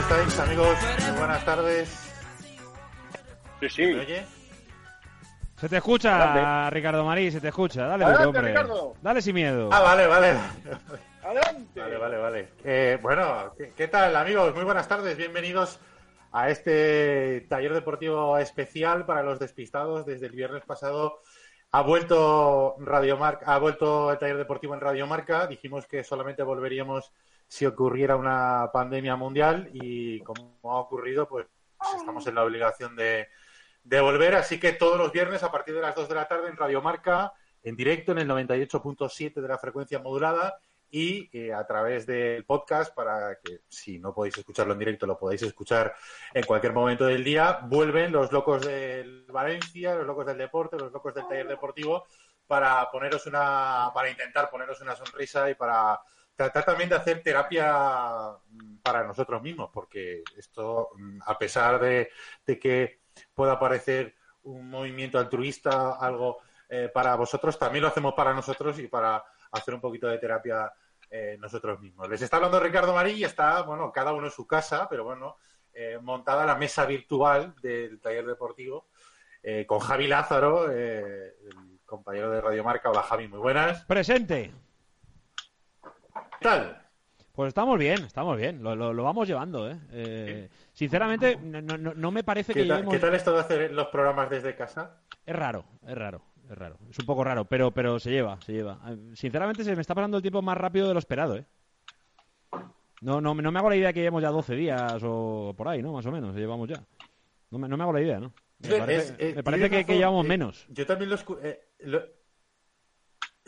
¿Cómo estáis, amigos? Muy buenas tardes. Sí, sí. ¿Me oye? Se te escucha, Adelante. Ricardo Marí, se te escucha. Dale, Adelante, hombre. Ricardo. Dale sin miedo. Ah, vale, vale. Adelante. Vale, vale, vale. Eh, bueno, ¿qué, qué tal, amigos? Muy buenas tardes. Bienvenidos a este taller deportivo especial para los despistados. Desde el viernes pasado ha vuelto Radio Marca, ha vuelto el taller deportivo en Radio Marca. Dijimos que solamente volveríamos si ocurriera una pandemia mundial y como ha ocurrido, pues estamos en la obligación de, de volver. Así que todos los viernes a partir de las 2 de la tarde en Radio Marca, en directo en el 98.7 de la frecuencia modulada y eh, a través del podcast para que si no podéis escucharlo en directo lo podáis escuchar en cualquier momento del día. Vuelven los locos del Valencia, los locos del deporte, los locos del taller deportivo para poneros una, para intentar poneros una sonrisa y para tratar también de hacer terapia mm, para nosotros mismos, porque esto, mm, a pesar de, que pueda parecer un movimiento altruista, algo eh, para vosotros, también lo hacemos para nosotros y para hacer un poquito de terapia eh, nosotros mismos. Les está hablando Ricardo Marí y está, bueno, cada uno en su casa, pero bueno, eh, montada la mesa virtual del taller deportivo eh, con Javi Lázaro, el compañero de Radio Marca. Hola Javi, muy buenas. Presente. ¿Qué tal? Pues estamos bien, estamos bien. Lo, lo- lo vamos llevando, ¿eh? Eh, sinceramente, no, no- no- no me parece que ¿Qué tal, llevemos... qué tal esto de hacer los programas desde casa? Es raro, es raro, es raro. Es un poco raro, pero, pero se lleva, se lleva. Eh, Sinceramente, se me está pasando el tiempo más rápido de lo esperado, ¿eh? No, no, no me hago la idea que llevemos ya 12 días o por ahí, ¿no? Más o menos, llevamos ya. No me, no me hago la idea, ¿no? Me Es- eh, me parece que, llevamos eh, menos. Yo también lo, escu- eh, lo-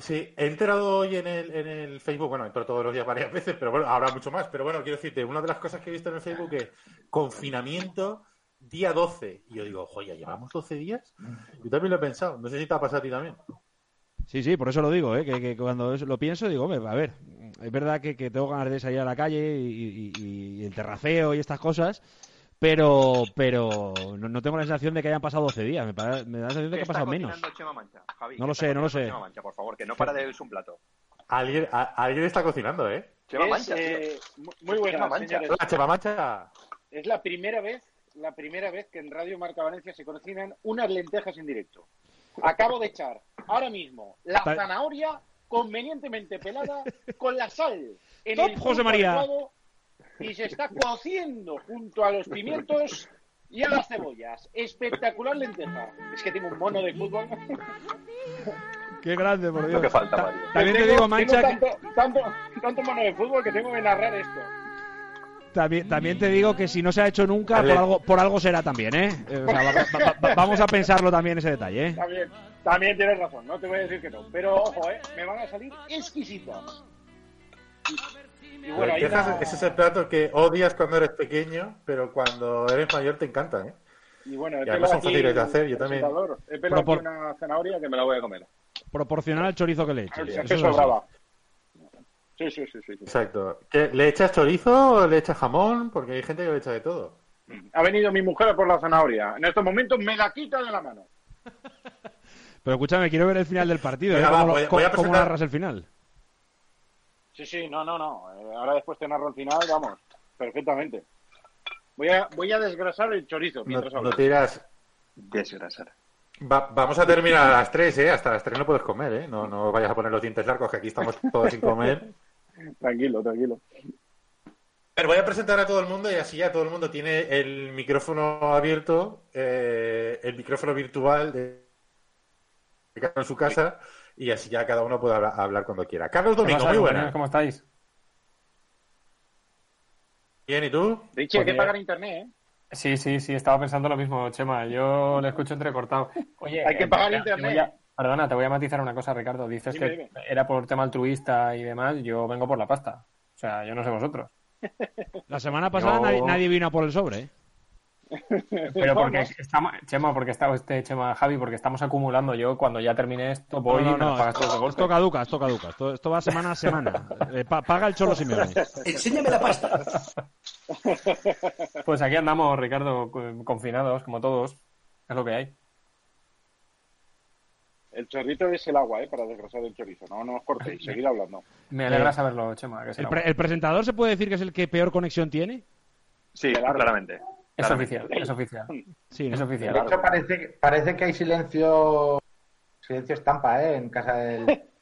Sí, he enterado hoy en el, en el Facebook, bueno, entro todos los días varias veces, pero bueno, habrá mucho más. Pero bueno, quiero decirte, una de las cosas que he visto en el Facebook es confinamiento día 12. Y yo digo, joya, ¿llevamos 12 días? Yo también lo he pensado. No sé si te ha pasado a ti también. Sí, sí, por eso lo digo, ¿eh? que, que cuando lo pienso digo, hombre, a ver, es verdad que, que tengo ganas de salir a la calle y el terraceo y estas cosas, pero pero no, no tengo la sensación de que hayan pasado 12 días, me, me da la sensación de que ha pasado menos. cocinando Chema Mancha, Javi? No ¿Qué lo sé, no lo sé. Chema Mancha, por favor, que no para de un plato. Alguien, a- alguien está cocinando, ¿eh? Chema Es, Mancha, tío. eh, mu- muy Chema buenas, Mancha. Hola, Chema Mancha. Es la primera vez, la primera vez que en Radio Marca Valencia se cocinan unas lentejas en directo. Acabo de echar ahora mismo la zanahoria convenientemente pelada con la sal en Top, el José punto María. adecuado y se está cociendo junto a los pimientos y a las cebollas. Espectacular lenteja. Es que tengo un mono de fútbol. Qué grande, por Dios. Lo que falta, Ta- Mario. También te digo, Mancha, tengo que- tanto, tanto, tanto mono de fútbol que tengo que narrar esto. También, también te digo que si no se ha hecho nunca, por algo, por algo será también, ¿eh? Eh, o sea, va- va- va- vamos a pensarlo también ese detalle, ¿eh? También, también tienes razón, no te voy a decir que no. Pero ojo, ¿eh? Me van a salir exquisitas. Y, bueno, ese es el plato que odias cuando eres pequeño, pero cuando eres mayor te encanta, ¿eh? y bueno, he y además pelado son fáciles de hacer, yo también. He pelado Pero aquí una zanahoria que me la voy a comer. Proporcional al chorizo que le eches. si Eso es que es así. sobraba. Sí, sí, sí, sí, sí. Exacto. ¿Qué, ¿Le echas chorizo o le echas jamón? Porque hay gente que le echa de todo. Ha venido mi mujer por la zanahoria. En estos momentos me la quita de la mano. Pero escúchame, quiero ver el final del partido, ¿eh? Venga, va, ¿Cómo, voy a- cómo- voy a cómo presentar- narras el final? Sí, sí, no, no, no. Eh, ahora después de narro el final, vamos, perfectamente. Voy a, voy a desgrasar el chorizo mientras no hablo. te irás. Desgrasar. Va- vamos a terminar a las 3, ¿eh? Hasta las 3 no puedes comer, ¿eh? No, no vayas a poner los dientes largos, que aquí estamos todos sin comer. Tranquilo, tranquilo. Pero voy a presentar a todo el mundo y así ya todo el mundo tiene el micrófono abierto, eh, el micrófono virtual de en su casa y así ya cada uno puede habla- hablar cuando quiera. Carlos ¿Qué Domingo, pasa, muy compañeros? buena. ¿Cómo estáis? Bien, ¿y tú? Richie, hay Pues que bien. pagar internet, ¿eh? Sí, sí, sí, estaba pensando lo mismo, Chema. Yo le escucho entrecortado. Oye, Hay que eh, pagar te- te internet. a- perdona, te voy a matizar una cosa, Ricardo. Dices Dime, que dime. era por tema altruista y demás. Yo vengo por la pasta. O sea, yo no sé vosotros. La semana pasada Yo- nadie, nadie vino a por el sobre, ¿eh? Pero porque estamos, Chema, porque está este Chema Javi, porque estamos acumulando. Yo cuando ya termine esto voy no, y me no, pagas esto, esto caduca, esto caduca. Esto, esto va semana a semana. Eh, pa- paga el Cholo Simeone. Enséñame la pasta. Pues aquí andamos, Ricardo, co- confinados, como todos. Es lo que hay. El chorrito es el agua, ¿eh? Para desgrasar el chorizo. No, no os cortéis, seguid hablando. Me alegra saberlo, Chema. Que Eh, ¿El, pre- el presentador se puede decir que es el que peor conexión tiene? Sí, claramente. Es oficial, es oficial. Sí, ¿no? Es De oficial. hecho, parece, que- parece que hay silencio silencio estampa, ¿eh? En casa del...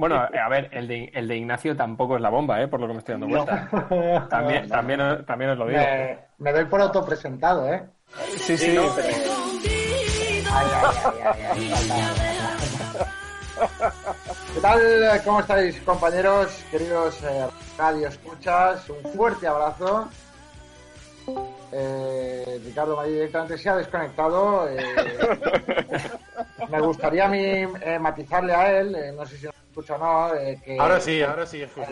Bueno, a ver, el de, el de Ignacio tampoco es la bomba, ¿eh? Por lo que me estoy dando cuenta. También, también, os- también os lo digo. me, me doy por autopresentado, ¿eh? Sí, sí, pero... Ay, ay, ay, ay, ay. ¿Qué tal? ¿Cómo estáis, compañeros? Queridos eh, radio escuchas, un fuerte abrazo. Eh, Ricardo Mayor directamente se ha desconectado. eh, me gustaría a mí eh, matizarle a él, eh, no sé si nos escucha o no, eh, que Ahora sí, ahora sí, escucho,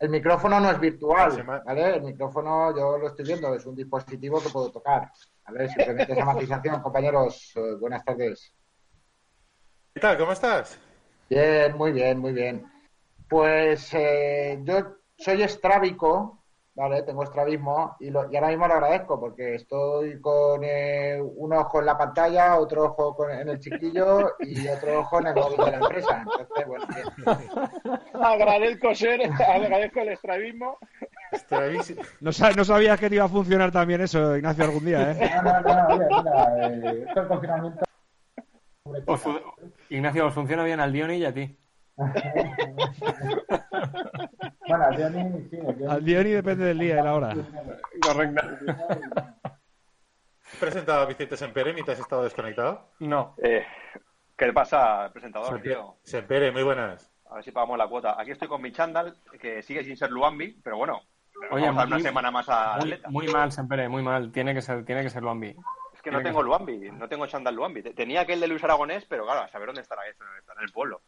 el, micrófono no es virtual, ¿vale? El micrófono yo lo estoy viendo, es un dispositivo que puedo tocar. ¿vale? Simplemente esa matización, compañeros. eh, buenas tardes. ¿Qué tal? ¿Cómo estás? Bien, muy bien, muy bien. Pues eh, yo soy estrábico, ¿vale? Tengo estrabismo y, lo- y ahora mismo lo agradezco porque estoy con eh, un ojo en la pantalla, otro ojo con- en el chiquillo y otro ojo en el móvil de la empresa. Entonces, bueno, bien. Agradezco ser, agradezco el estrabismo. No, no sabías que te iba a funcionar también eso, Ignacio, algún día, ¿eh? No, no, no, oye, mira, eh, esto del confinamiento. Os Ignacio, os funciona bien al Dioni y a ti. Bueno, sí. Al ni depende del día y la hora. Correcto. ¿Has presentado a Vicente Sempere te has estado desconectado? No. Eh, ¿Qué pasa, presentador, tío? Sempere, muy buenas. A ver si pagamos la cuota. Aquí estoy con mi chándal, que sigue sin ser Luambi, pero bueno, Oye, vamos a dar una muy- semana más a Muy, atleta. muy mal, Sempere, muy mal. Tiene que ser, tiene que ser Luambi. Es que no tengo Luambi, no tengo chándal Luambi. Te- Tenía aquel de Luis Aragonés, pero claro, a saber dónde estará eso, estará en el pueblo.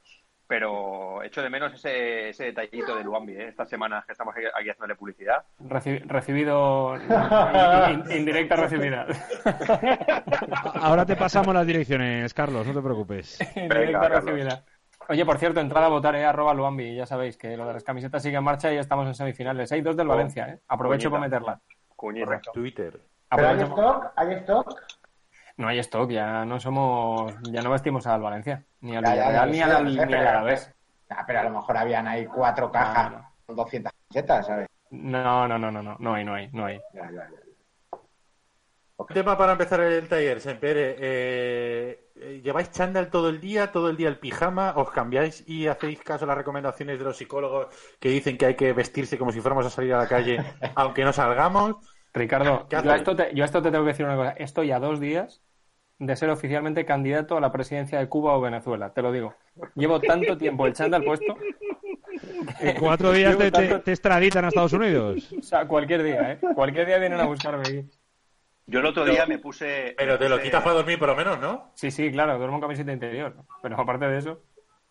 Pero echo de menos ese, ese detallito de Luambi, ¿eh? Estas semanas que estamos aquí, aquí haciéndole publicidad. Reci- recibido. in- indirecta recibida. Ahora te pasamos las direcciones, Carlos, no te preocupes. indirecta recibida. Oye, por cierto, entrada a votar, eh, arroba Luambi. Ya sabéis que lo de las camisetas sigue en marcha y ya estamos en semifinales. Hay dos del Oh, Valencia, ¿eh? Aprovecho cuñita. para meterla. Cuñita. Twitter. ¿Pero hay stock? ¿Hay stock? No hay stock, ya no somos. Ya no vestimos al Valencia. Ni al Villarreal, ni al, al pero- Alavés. Ah, pero a lo mejor habían ahí cuatro cajas No, no. con 200 camisetas, ¿sabes? No, no, no, no, no. No hay, no hay, no hay. Ya, ya, ya. Tema para empezar el taller, Sempere. Eh, eh, ¿Lleváis chándal todo el día, todo el día el pijama? ¿Os cambiáis y hacéis caso a las recomendaciones de los psicólogos que dicen que hay que vestirse como si fuéramos a salir a la calle, aunque no salgamos? Ricardo, ¿Qué yo a, esto te, yo a esto te tengo que decir una cosa. Estoy a dos días de ser oficialmente candidato a la presidencia de Cuba o Venezuela, te lo digo. Llevo tanto tiempo el chándal puesto En cuatro días te, te, te extraditan a Estados Unidos. O sea, cualquier día, ¿eh? Cualquier día vienen a buscarme aquí. Yo el otro día me puse. Pero te lo puse- quitas para dormir por lo menos, ¿no? Sí, sí, claro, duermo en camiseta interior. Pero aparte de eso,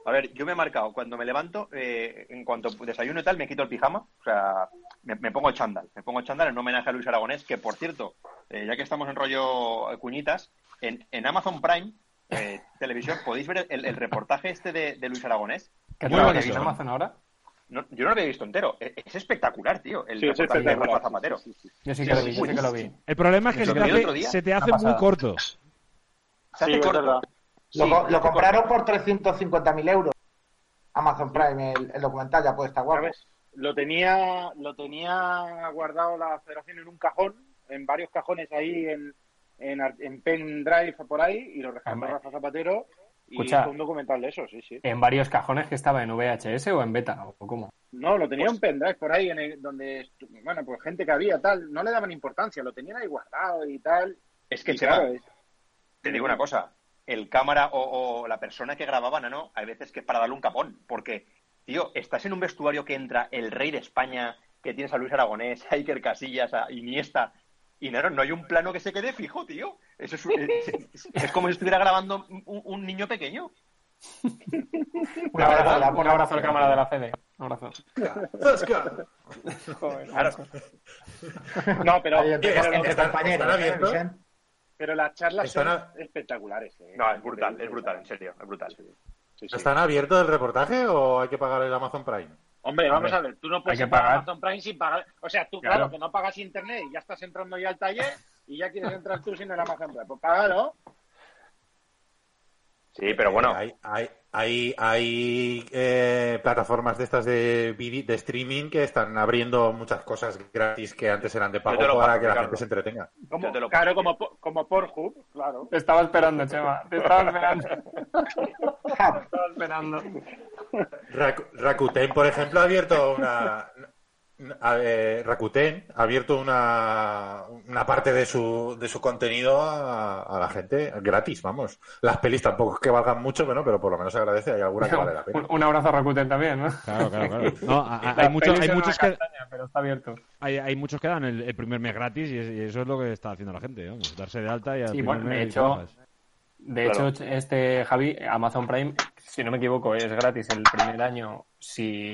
A ver, yo me he marcado, cuando me levanto, eh, en cuanto desayuno y tal, me quito el pijama, o sea, me, me pongo el chándal, me pongo el chándal en homenaje a Luis Aragonés, que por cierto, eh, ya que estamos en rollo eh, cuñitas, en, en Amazon Prime eh, Televisión podéis ver el, el reportaje este de, de Luis Aragonés. ¿qué bonito. en Amazon ahora? No, yo no lo había visto entero, es, es espectacular, tío, el Sí, es reportaje de. Rafa Zapatero. Sí, sí, sí. Yo sí que lo vi, yo sí que lo vi. El problema es que Lo se te hace, se te hace muy corto. Se hace corto. Lo, compraron por 350.000 euros. Amazon Prime, el, el documental ya puede estar guapo. ¿Sabes? Lo tenía, lo tenía guardado la federación en un cajón, en varios cajones ahí en, en, ar- en pendrive por ahí, y lo rescató Hombre. Rafa Zapatero y Escucha. hizo un documental de eso, sí, sí. En varios cajones que estaba en VHS o en beta, o cómo. No, lo tenía en pendrive por ahí, en el- donde, bueno, pues gente que había, tal, no le daban importancia, lo tenían ahí guardado y tal. Es que, y claro, es- te digo una cosa, el cámara o, o la persona que grababa, no, no, hay veces que es para darle un capón, porque, tío, estás en un vestuario que entra el rey de España, que tienes a Luis Aragonés, a Iker Casillas, a Iniesta, y no, no, hay un plano que se quede fijo, tío. Eso es, es, es como si estuviera grabando un, un niño pequeño. Un abrazo, un abrazo al cámara de la CD. Un abrazo. Claro. No, pero, pero las charlas Están son a- espectaculares. ¿eh? No, es brutal, es brutal, en serio, es brutal. Sí, sí. ¿Están abiertos el reportaje o hay que pagar el Amazon Prime? Hombre, vamos Hombre, a ver, tú no puedes pagar. Amazon Prime sin pagar. O sea, tú, Claro. claro, que no pagas internet y ya estás entrando ya al taller y ya quieres entrar tú sin el Amazon Prime. Pues págalo. Sí, pero bueno, Eh, hay hay, hay, hay, eh, plataformas de estas de, streaming que están abriendo muchas cosas gratis que antes eran de pago para que la Ricardo. gente se entretenga. Como, lo claro, como, como Pornhub, claro. Te estaba esperando, Chema. Te estaba esperando. Te estaba esperando. Raku- Rakuten, por ejemplo, ha abierto una. Eh, Rakuten ha abierto una, una parte de su, de su contenido a, a la gente gratis, vamos. Las pelis tampoco es que valgan mucho, bueno, pero por lo menos se agradece, hay alguna que vale la pena. Un, un abrazo a Rakuten también, ¿no? Claro, claro, claro. No, hay, hay, muchos que, castaña, pero está abierto. hay, hay muchos que dan el, el primer mes gratis y, es- y eso es lo que está haciendo la gente, vamos, darse de alta y al Sí, bueno, de hecho. De Claro. hecho, este Javi, Amazon Prime, si no me equivoco, es gratis el primer año si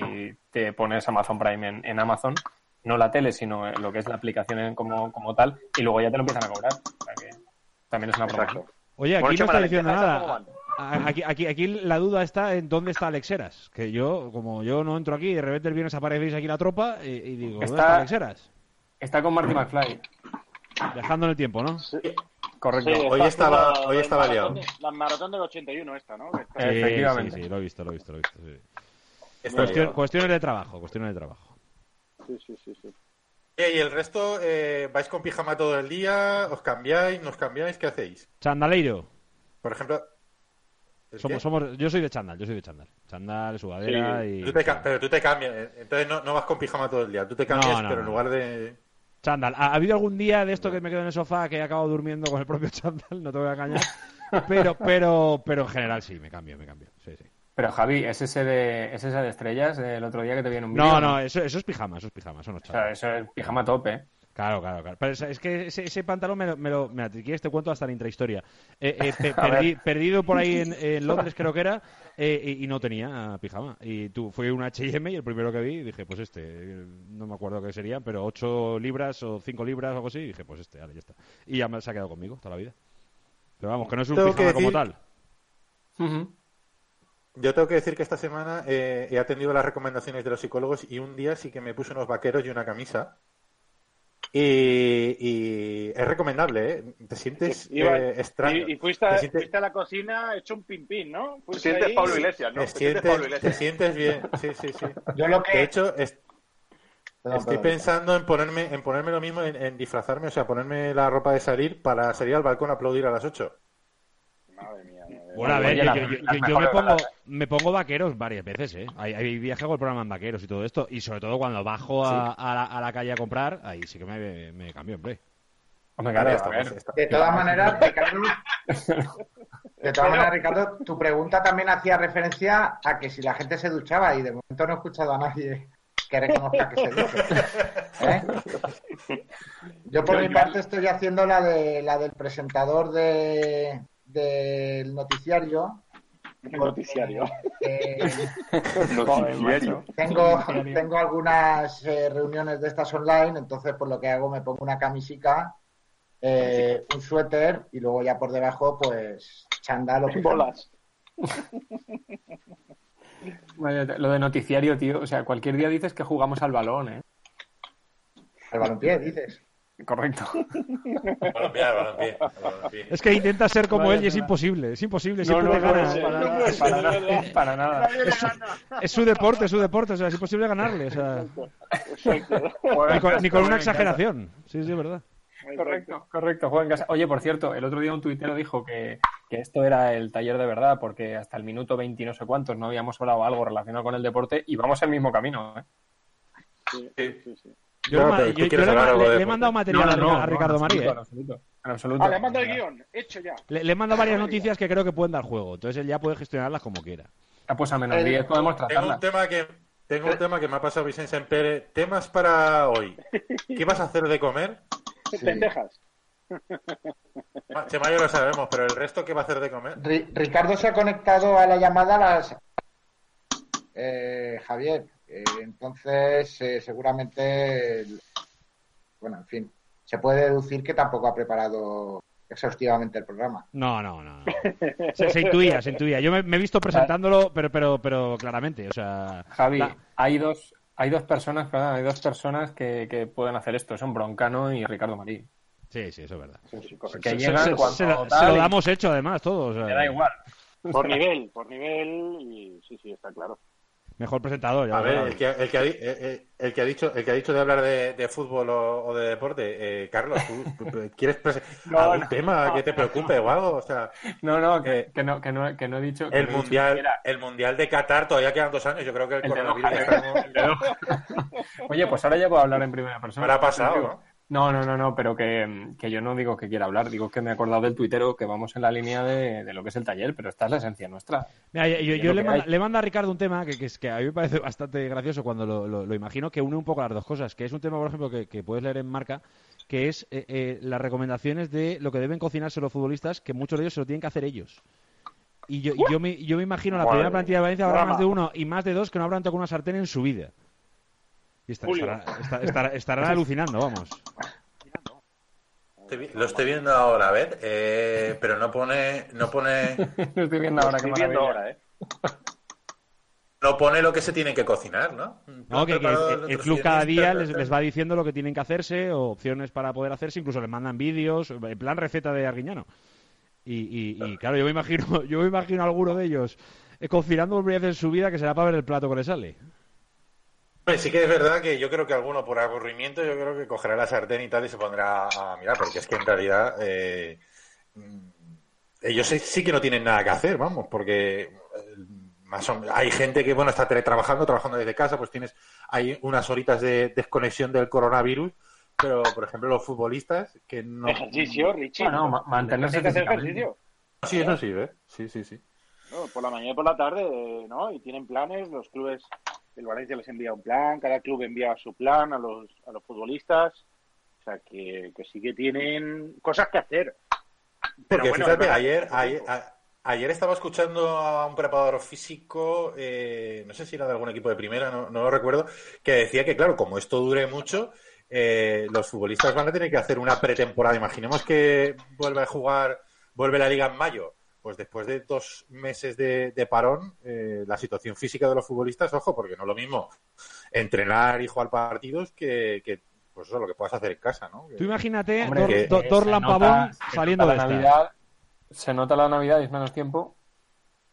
te pones Amazon Prime en, en Amazon, no la tele, sino lo que es la aplicación en- como, como tal, y luego ya te lo empiezan a cobrar. O sea que también es una promoción. exacto. Oye, aquí Bueno, no está diciendo lentejas, ¿cómo nada. Aquí, aquí, aquí la duda está en dónde está Alexeras. Que yo, como yo no entro aquí, de repente el viernes aparecéis aquí la tropa y, y digo, ¿dónde Está- está Alexeras? Está con Marty McFly, Dejando en el tiempo, ¿no? Correcto. Sí, hoy estaba- haciendo hoy la estaba maratón liado. La maratón del 81 esta, ¿no? Está- Sí, Efectivamente. Sí, sí, lo he visto, lo he visto, lo he visto. sí. Cuestión- cuestiones de trabajo, cuestiones de trabajo. Sí, sí, sí, sí. Eh, ¿Y el resto? eh, ¿Vais con pijama todo el día? ¿Os cambiáis? ¿Nos cambiáis? ¿Qué hacéis? Chandaleiro. Por ejemplo... ¿el Somos, qué? somos, yo soy de chandal, yo soy de chandal. Chandal, sudadera Sí, y... Tú te ca- pero tú te cambias, eh, entonces no, no vas con pijama todo el día, tú te cambias, No, no, pero en no. lugar de... Chándal. ¿Ha, ha habido algún día de esto que me quedo en el sofá que he acabado durmiendo con el propio chándal? No te voy a engañar. Pero, pero, pero en general sí, me cambio, me cambio. Sí, sí. Pero Javi, ¿es ese de, es ese de estrellas el otro día que te viene un vídeo? No, no, eso, eso es pijama, eso es pijama, eso no es O sea, eso es pijama top, ¿eh? Claro, claro, claro. Pero es, que ese, ese pantalón me lo, me lo- mira, si quieres te cuento hasta la intrahistoria. Eh, eh, pe- perdi- perdido por ahí en, en Londres creo que era eh, y, y no tenía pijama. Y tú fui a un H&M y el primero que vi dije, pues este, no me acuerdo qué sería, pero 8 libras o 5 libras o algo así, y dije, pues este, vale, ya está. Y ya me, se ha quedado conmigo toda la vida. Pero vamos, que no es un Tengo pijama como tal. Yo tengo que decir que esta semana eh, he atendido las recomendaciones de los psicólogos y un día sí que me puse unos vaqueros y una camisa. Y, y es recomendable, ¿eh? Te sientes Iba- eh, extraño. Y, y fuiste, a, Te sientes- fuiste a la cocina hecho un pin-pin, ¿no? Te sientes ahí- Pablo Iglesias, ¿no? te, Te sientes Pablo te Iglesias. sientes bien. Sí, sí, sí. Yo lo De que. hecho, es- Perdón, estoy perdón. pensando en ponerme, en ponerme lo mismo, en, en disfrazarme, o sea, ponerme la ropa de salir para salir al balcón a aplaudir a las 8. Madre mía, madre mía. Bueno, a ver, yo, las- yo- yo- las yo me, pongo, me pongo vaqueros varias veces, ¿eh? Hay, hay viajes con el programa en vaqueros y todo esto, y sobre todo cuando bajo a, a la, a la calle a comprar, ahí sí que me, me cambio, hombre. Hombre, claro, está- De todas maneras, becaros, De todas maneras, Ricardo, tu pregunta también hacía referencia a que si la gente se duchaba y de momento no he escuchado a nadie que reconozca que se duche. ¿Eh? Yo por mi parte estoy haciendo la de la del presentador de del noticiario. El noticiario. Eh, Joder, macho. tengo, tengo algunas eh, reuniones de estas online, entonces por lo que hago me pongo una camisica, eh, un suéter y luego ya por debajo pues chándal o. Bolas. Vaya, lo de noticiario, tío. O sea, cualquier día dices que jugamos al balón, ¿eh? Al balompié, dices. Correcto. Balompié, balompié, balompié. Es que intenta ser como Vaya él y es imposible. Es imposible. No, Siempre no, no, gana. no, Para- ser, nada, para nada. Es su deporte, es su deporte. O sea, es imposible ganarle. O sea, ni con, ni con una exageración. Sí, sí, es verdad. Correcto, correcto, juega en casa. Oye, por cierto, el otro día un tuitero dijo que, que esto era el taller de verdad porque hasta el minuto 20 y no sé cuántos no habíamos hablado algo relacionado con el deporte y vamos el mismo camino, ¿eh? Sí, sí, sí. Yo, le yo- yo le, le- le he mandado material a, Ricardo María. En absoluto, en absoluto. Vale, manda el guion. Hecho ya. Le, le he mandado varias noticias que creo que pueden dar juego. Entonces él ya puede gestionarlas como quiera. Ah, pues a menos 10 podemos Tengo tratarla. un tema que tengo un tema que me ha pasado Vicente Pérez. Temas para hoy. ¿Qué vas a hacer de comer? Lentejas. Ah, Chema yo lo sabemos, pero el resto ¿qué va a hacer de comer? Ri- Ricardo se ha conectado a la llamada a las... Eh, Javier, eh, entonces eh, seguramente, el- bueno, en fin, se puede deducir que tampoco ha preparado exhaustivamente el programa. No, no, no. no. Se, se intuía, se intuía. Yo me, me he visto presentándolo, pero, pero, pero claramente. O sea, Javi, la- hay dos, hay dos personas, perdón, hay dos personas que, que pueden hacer esto. Son Broncano y Ricardo Marí. sí, sí, eso es verdad. Que Se, llegan se- cuando se lo- se damos hecho, además, todos. o sea, da igual. Por nivel, por nivel. Y sí, sí, está claro. Mejor presentador. ya A ver, sabes. el que, el que ha, di- eh, eh, el que ha dicho el que ha dicho de hablar de, de fútbol o, o de deporte, eh, Carlos, ¿tú quieres No, algún no, tema no, que te preocupe o algo? O sea, No, no, que, que no, que no, que no he dicho. que el dicho mundial, el mundial de Qatar todavía quedan dos años. Yo creo que el, coronavirus está-. Oye, pues ahora ya puedo hablar en primera persona. Ahora ha pasado, ¿no? No, no, no, no, pero que, que yo no digo que quiera hablar, digo que me he acordado del tuitero que vamos en la línea de, de lo que es el taller, pero esta es la esencia nuestra. Mira, yo, le, mando a Ricardo un tema que, que, es, que a mí me parece bastante gracioso cuando lo, lo- lo imagino, que une un poco las dos cosas. Que es un tema, por ejemplo, que, que puedes leer en marca, que es eh, eh, las recomendaciones de lo que deben cocinarse los futbolistas, que muchos de ellos se lo tienen que hacer ellos. Y yo, y yo, me, yo me imagino la Madre primera plantilla de Valencia habrá más de uno y más de dos que no habrán tocado una sartén en su vida. Y está- estará- está- estará- estarán alucinando, vamos. Lo estoy viendo ahora, a ver, eh, pero no pone, no pone, Lo estoy viendo ahora, qué Estoy viendo maravilla. ahora, ¿eh? no pone lo que se tiene que cocinar, ¿no? No, que, el, club cada día les, les va diciendo lo que tienen que hacerse o opciones para poder hacerse, incluso les mandan vídeos, en plan receta de Arguiñano. Y, y- y, claro, yo me imagino, yo me imagino a alguno de ellos eh, cocinando por primera vez en su vida que será para ver el plato que le sale. Sí que es verdad que yo creo que alguno por aburrimiento yo creo que cogerá la sartén y tal y se pondrá a mirar, porque es que en realidad eh, ellos sí, que no tienen nada que hacer, vamos, porque eh, más o- hay gente que bueno está teletrabajando, trabajando desde casa, pues tienes hay unas horitas de desconexión del coronavirus, pero por ejemplo los futbolistas que no Ejercicio, Richie. Bueno, ma- mantenerse que hacer ejercicio. sí eso sí, ¿eh? sí sí sí. No, por la mañana y por la tarde, eh, ¿no? Y tienen planes, los clubes, el Valencia les envía un plan, cada club envía su plan a los, a los futbolistas. O sea, que, que sí que tienen cosas que hacer. Pero Porque bueno, fíjate, verdad, ayer, ayer, a- ayer estaba escuchando a un preparador físico, eh, no sé si era de algún equipo de primera, no, no lo recuerdo, que decía que, claro, como esto dure mucho, eh, los futbolistas van a tener que hacer una pretemporada. Imaginemos que vuelve a jugar, vuelve la liga en mayo. Pues después de dos meses de, de parón, eh, la situación física de los futbolistas, ojo, porque no es lo mismo entrenar y jugar partidos que, que, pues eso, lo que puedas hacer en casa, ¿no? Tú imagínate Hombre, Dor- que- Do- que Dorlan se nota- Pavón se saliendo de la esta. Navidad, se nota la Navidad y es menos tiempo.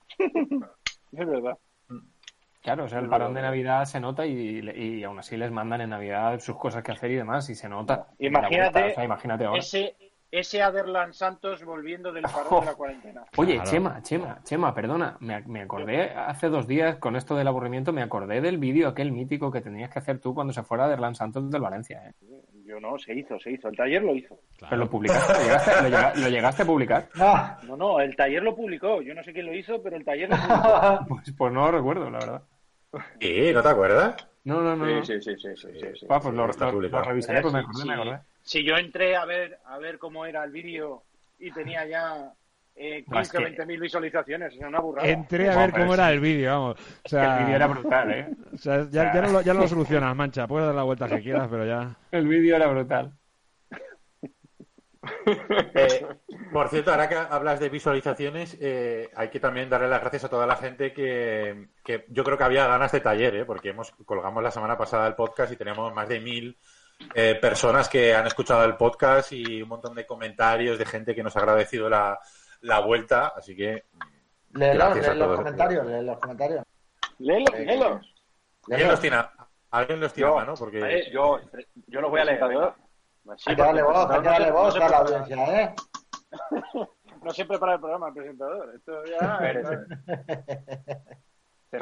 Es verdad. Claro, o sea, el parón de Navidad se nota y, y aún así les mandan en Navidad sus cosas que hacer y demás y se nota. Imagínate vuelta, o sea, imagínate ahora. Ese, ese Aderlan Santos volviendo del parón de la cuarentena. Oye, Claro. Chema, Chema, Chema, perdona, me, me acordé hace dos días con esto del aburrimiento, me acordé del vídeo aquel mítico que tenías que hacer tú cuando se fuera de Erlan Santos del Valencia. ¿eh? Yo no, se hizo, se hizo. El taller lo hizo. Pero lo publicaste, lo llegaste, lo llega- lo llegaste a publicar. No. No, no, el taller lo publicó. Yo no sé quién lo hizo, pero el taller lo publicó. Pues, pues no lo recuerdo, la verdad. Sí, ¿no te acuerdas? No, no, no. Sí, sí, sí, sí, sí, sí, sí. Ah, pues lo, está lo- publicado. lo revisaré, pues me Sí, acordé, sí. me acordé. Si yo entré a ver a ver cómo era el vídeo y tenía ya eh, No, es 15 o que- 20 mil visualizaciones, es una burrada. Entré a ver cómo sí. era el vídeo, vamos. O Que sea, el vídeo era brutal, ¿eh? o sea, ya, ya no lo, ya no lo solucionas, mancha. Puedes dar la vuelta que quieras, pero ya. El vídeo era brutal. Eh, por cierto, ahora que hablas de visualizaciones, eh, hay que también darle las gracias a toda la gente que, que yo creo que había ganas de taller, ¿eh? porque hemos colgamos la semana pasada el podcast y tenemos más de mil eh, personas que han escuchado el podcast y un montón de comentarios de gente que nos ha agradecido la, la vuelta, así que Léelos, lee los comentarios, lee los comentarios. Léelos, léelos. alguien los tiene, alguien los tiene Yo, mano, porque eh, yo, yo lo voy a leer. Sí, hay que darle voz, hay que darle voz a la audiencia, ¿eh? No se prepara el programa el presentador. Esto ya. Que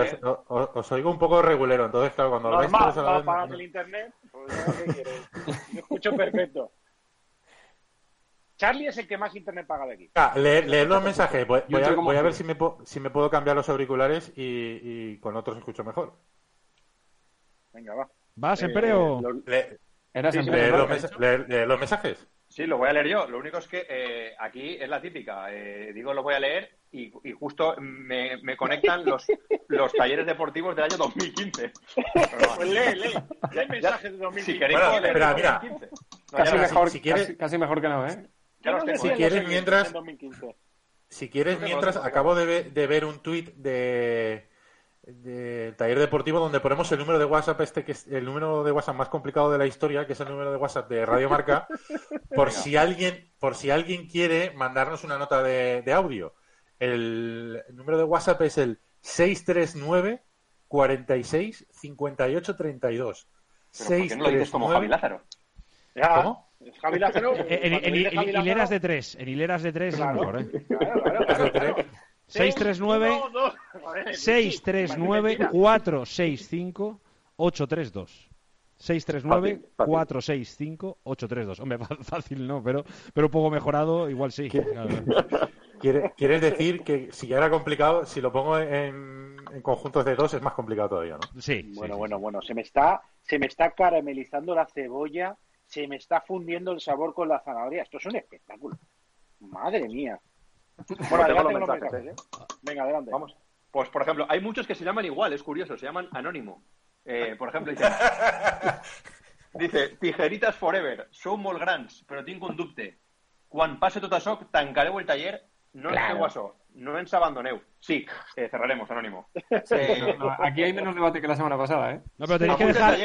¿eh? os, os- os oigo un poco regulero, entonces claro, cuando lo veis Normal, todos a la no vez, pagas no- el internet. Pues, ya, ¿qué quieres? Yo escucho perfecto. Charlie es el que más internet paga de aquí. Ah, leed, leed los mensajes. Voy, a, voy ver si me, puedo, si me puedo cambiar los auriculares y, y con otros escucho mejor. Venga, va. ¿Vas, Eh, Empereo? lo- Le- Eras Sí, en sí, leed pleno, los, ¿no? mensa- leed- leed los mensajes. Sí, lo voy a leer yo. Lo único es que eh, aquí es la típica. Eh, digo, lo voy a leer y, y justo me, me conectan los, los talleres deportivos del año 2015. Pues lee, lee. Lee mensajes de 2015. Si queréis, Bueno, espera, de mira. 2015. No, ya Casi mejor, si quieres- casi, casi mejor que no, ¿eh? ya ¿Qué los nos tengo. decían Si quieres, mientras- en 2015? Si quieres, mientras acabo de ver, de ver un tuit de del taller deportivo donde ponemos el número de WhatsApp este que es el número de WhatsApp más complicado de la historia, que es el número de WhatsApp de Radio Marca, por si alguien por si alguien quiere mandarnos una nota de, de audio. El número de WhatsApp es el 639 46 58 32. Pero ¿por qué no lo dices como Javi Lázaro? Ya, ¿Cómo? Javi Lázaro. En, en- en- en Lázaro- hileras de tres. En hileras de tres Claro. es mejor, ¿eh? Claro, claro, claro. 639 Uno, dos. Joder, 639 Mentira. 465 832. 639 Fácil, fácil. 465 832. Hombre, fácil no, pero, pero un poco mejorado, igual sí. Quiere- ¿Quieres decir que si ya era complicado, si lo pongo en, en conjuntos de dos es más complicado todavía, ¿no? Sí, sí, Bueno, sí, bueno, sí. bueno. Se me está, se me está caramelizando la cebolla, se me está fundiendo el sabor con la zanahoria. Esto es un espectáculo. Madre mía. Bueno, tengo adelante los con los mensajes, mensajes, ¿eh? Venga, adelante. Vamos. Pues, por ejemplo, hay muchos que se llaman igual, es curioso, se llaman anónimo. Eh, por ejemplo, dice, dice, tijeritas forever, sou molt grans, però tinc un dubte. Quan passe tot això, tancareu el taller, no ens feu això, no ens abandoneu. Sí, eh, cerraremos, anónimo. No, aquí hay menos debate que la semana pasada, ¿eh? No, pero tenéis que dejar,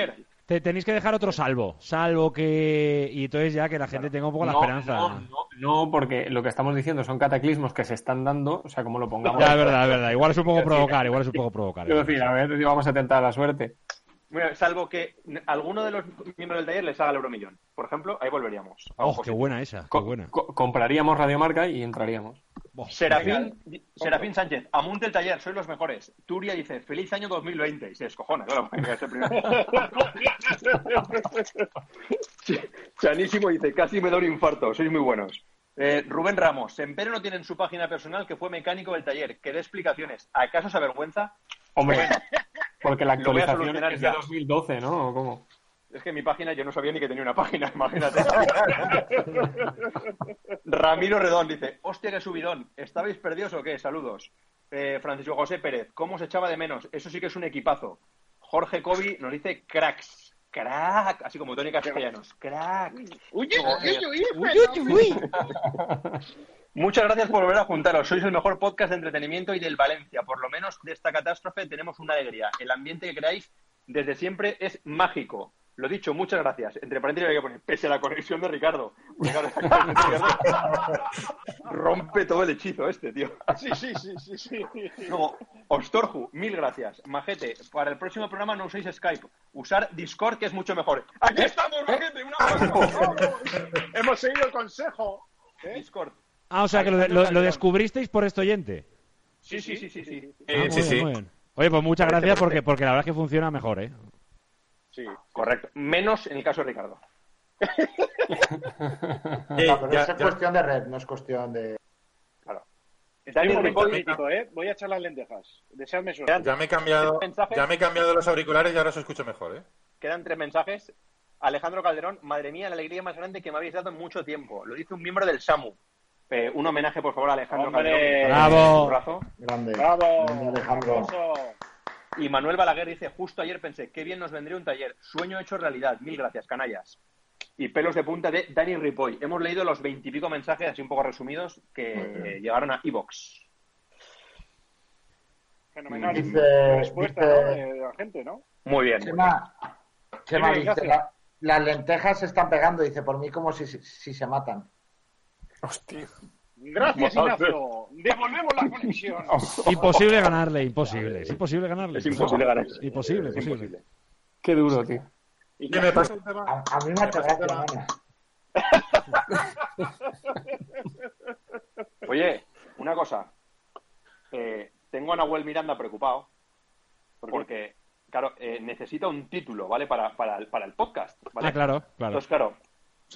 te- tenéis que dejar otro salvo. Salvo que. Y entonces ya que la gente tenga un poco la no, esperanza. No, no, no, porque lo que estamos diciendo son cataclismos que se están dando, o sea, como lo pongamos. Ya, es verdad, es verdad. Igual es un poco provocar, igual es un poco provocar. Quiero decir, a ver, vamos a tentar la suerte. Bueno, salvo que alguno de los miembros del taller les haga el euromillón. Por ejemplo, ahí volveríamos. Oh, qué buena esa, qué Co- buena. co- compraríamos Radiomarca y entraríamos. Serafín, Serafín Sánchez, amunte el taller, sois los mejores. Turia dice, feliz año 2020. Y se descojona, claro. Chanísimo dice, casi me da un infarto, sois muy buenos. Eh, Rubén Ramos, Sempere no tiene en su página personal que fue mecánico del taller, que dé explicaciones. ¿Acaso se avergüenza? Hombre, porque la actualización es de ya. 2012, ¿no? ¿O ¿Cómo? Es que mi página yo no sabía ni que tenía una página, imagínate. Ramiro Redón dice, hostia, qué subidón, ¿estabais perdidos o qué? Saludos. Eh, Francisco José Pérez, ¿cómo se echaba de menos? Eso sí que es un equipazo. Jorge Cobi nos dice cracks. Crack, así como Tony Castellanos. Crack. Uy, uy, eh, uy, uy, uy. Muchas gracias por volver a juntaros. Sois el mejor podcast de entretenimiento y del Valencia. Por lo menos de esta catástrofe tenemos una alegría. El ambiente que creáis desde siempre es mágico. Lo dicho, muchas gracias. Entre paréntesis hay que poner, pese a la conexión de Ricardo. Ricardo rompe todo el hechizo este, tío. Sí, sí, sí, sí, sí. Luego, Ostorju, mil gracias. Majete, para el próximo programa no uséis Skype. Usar Discord, que es mucho mejor. ¡Aquí estamos, Majete! ¡Un aplauso! Hemos seguido el consejo. ¿Eh? Discord. Ah, o sea que lo, lo- lo descubristeis por este oyente. Sí, sí, sí, sí. sí. Ah, Eh, muy sí, bien, sí. muy bien. Oye, pues muchas gracias porque, porque la verdad es que funciona mejor, ¿eh? Sí, correcto. Menos en el caso de Ricardo. Eh, No, pero ya- es ya- cuestión de red, no es cuestión de. Está en Dani un momento crítico, ¿eh? Voy a echar las lentejas. Deseadme suerte. ya me he cambiado, ya me he cambiado los auriculares y ahora os escucho mejor, ¿eh? Quedan tres mensajes. Alejandro Calderón, madre mía, la alegría más grande que me habéis dado en mucho tiempo. Lo dice un miembro del SAMU. Eh, un homenaje, por favor, a Alejandro ¡Hombre! Calderón. ¡Bravo! Un abrazo. Grande. ¡Bravo! Grande, Alejandro. Y Manuel Balaguer dice, justo ayer pensé, qué bien nos vendría un taller. Sueño hecho realidad. Mil gracias, canallas. Y pelos de punta de Dani Ripoll. Hemos leído los veintipico mensajes, así un poco resumidos, que eh, llegaron a Evox. Fenomenal. Dice- Respuesta dice- ¿no? de la gente, ¿no? Muy bien. Chema, dice, la- las lentejas se están pegando, dice, por mí como si, si, si se matan. Hostia. Gracias. Ignacio. Devolvemos la conexión. Imposible ganarle, imposible. Es imposible ganarle. Es imposible ganar. Imposible, Es imposible. imposible. Qué duro, tío. ¿Qué me pasa? A, a mí me ha hecho pasa gracia. Oye, una cosa. Eh, tengo a Nahuel Miranda preocupado porque, claro, eh, necesita un título, ¿vale? Para, para, el, para el podcast, ¿vale? Ah, claro, claro. Entonces, claro,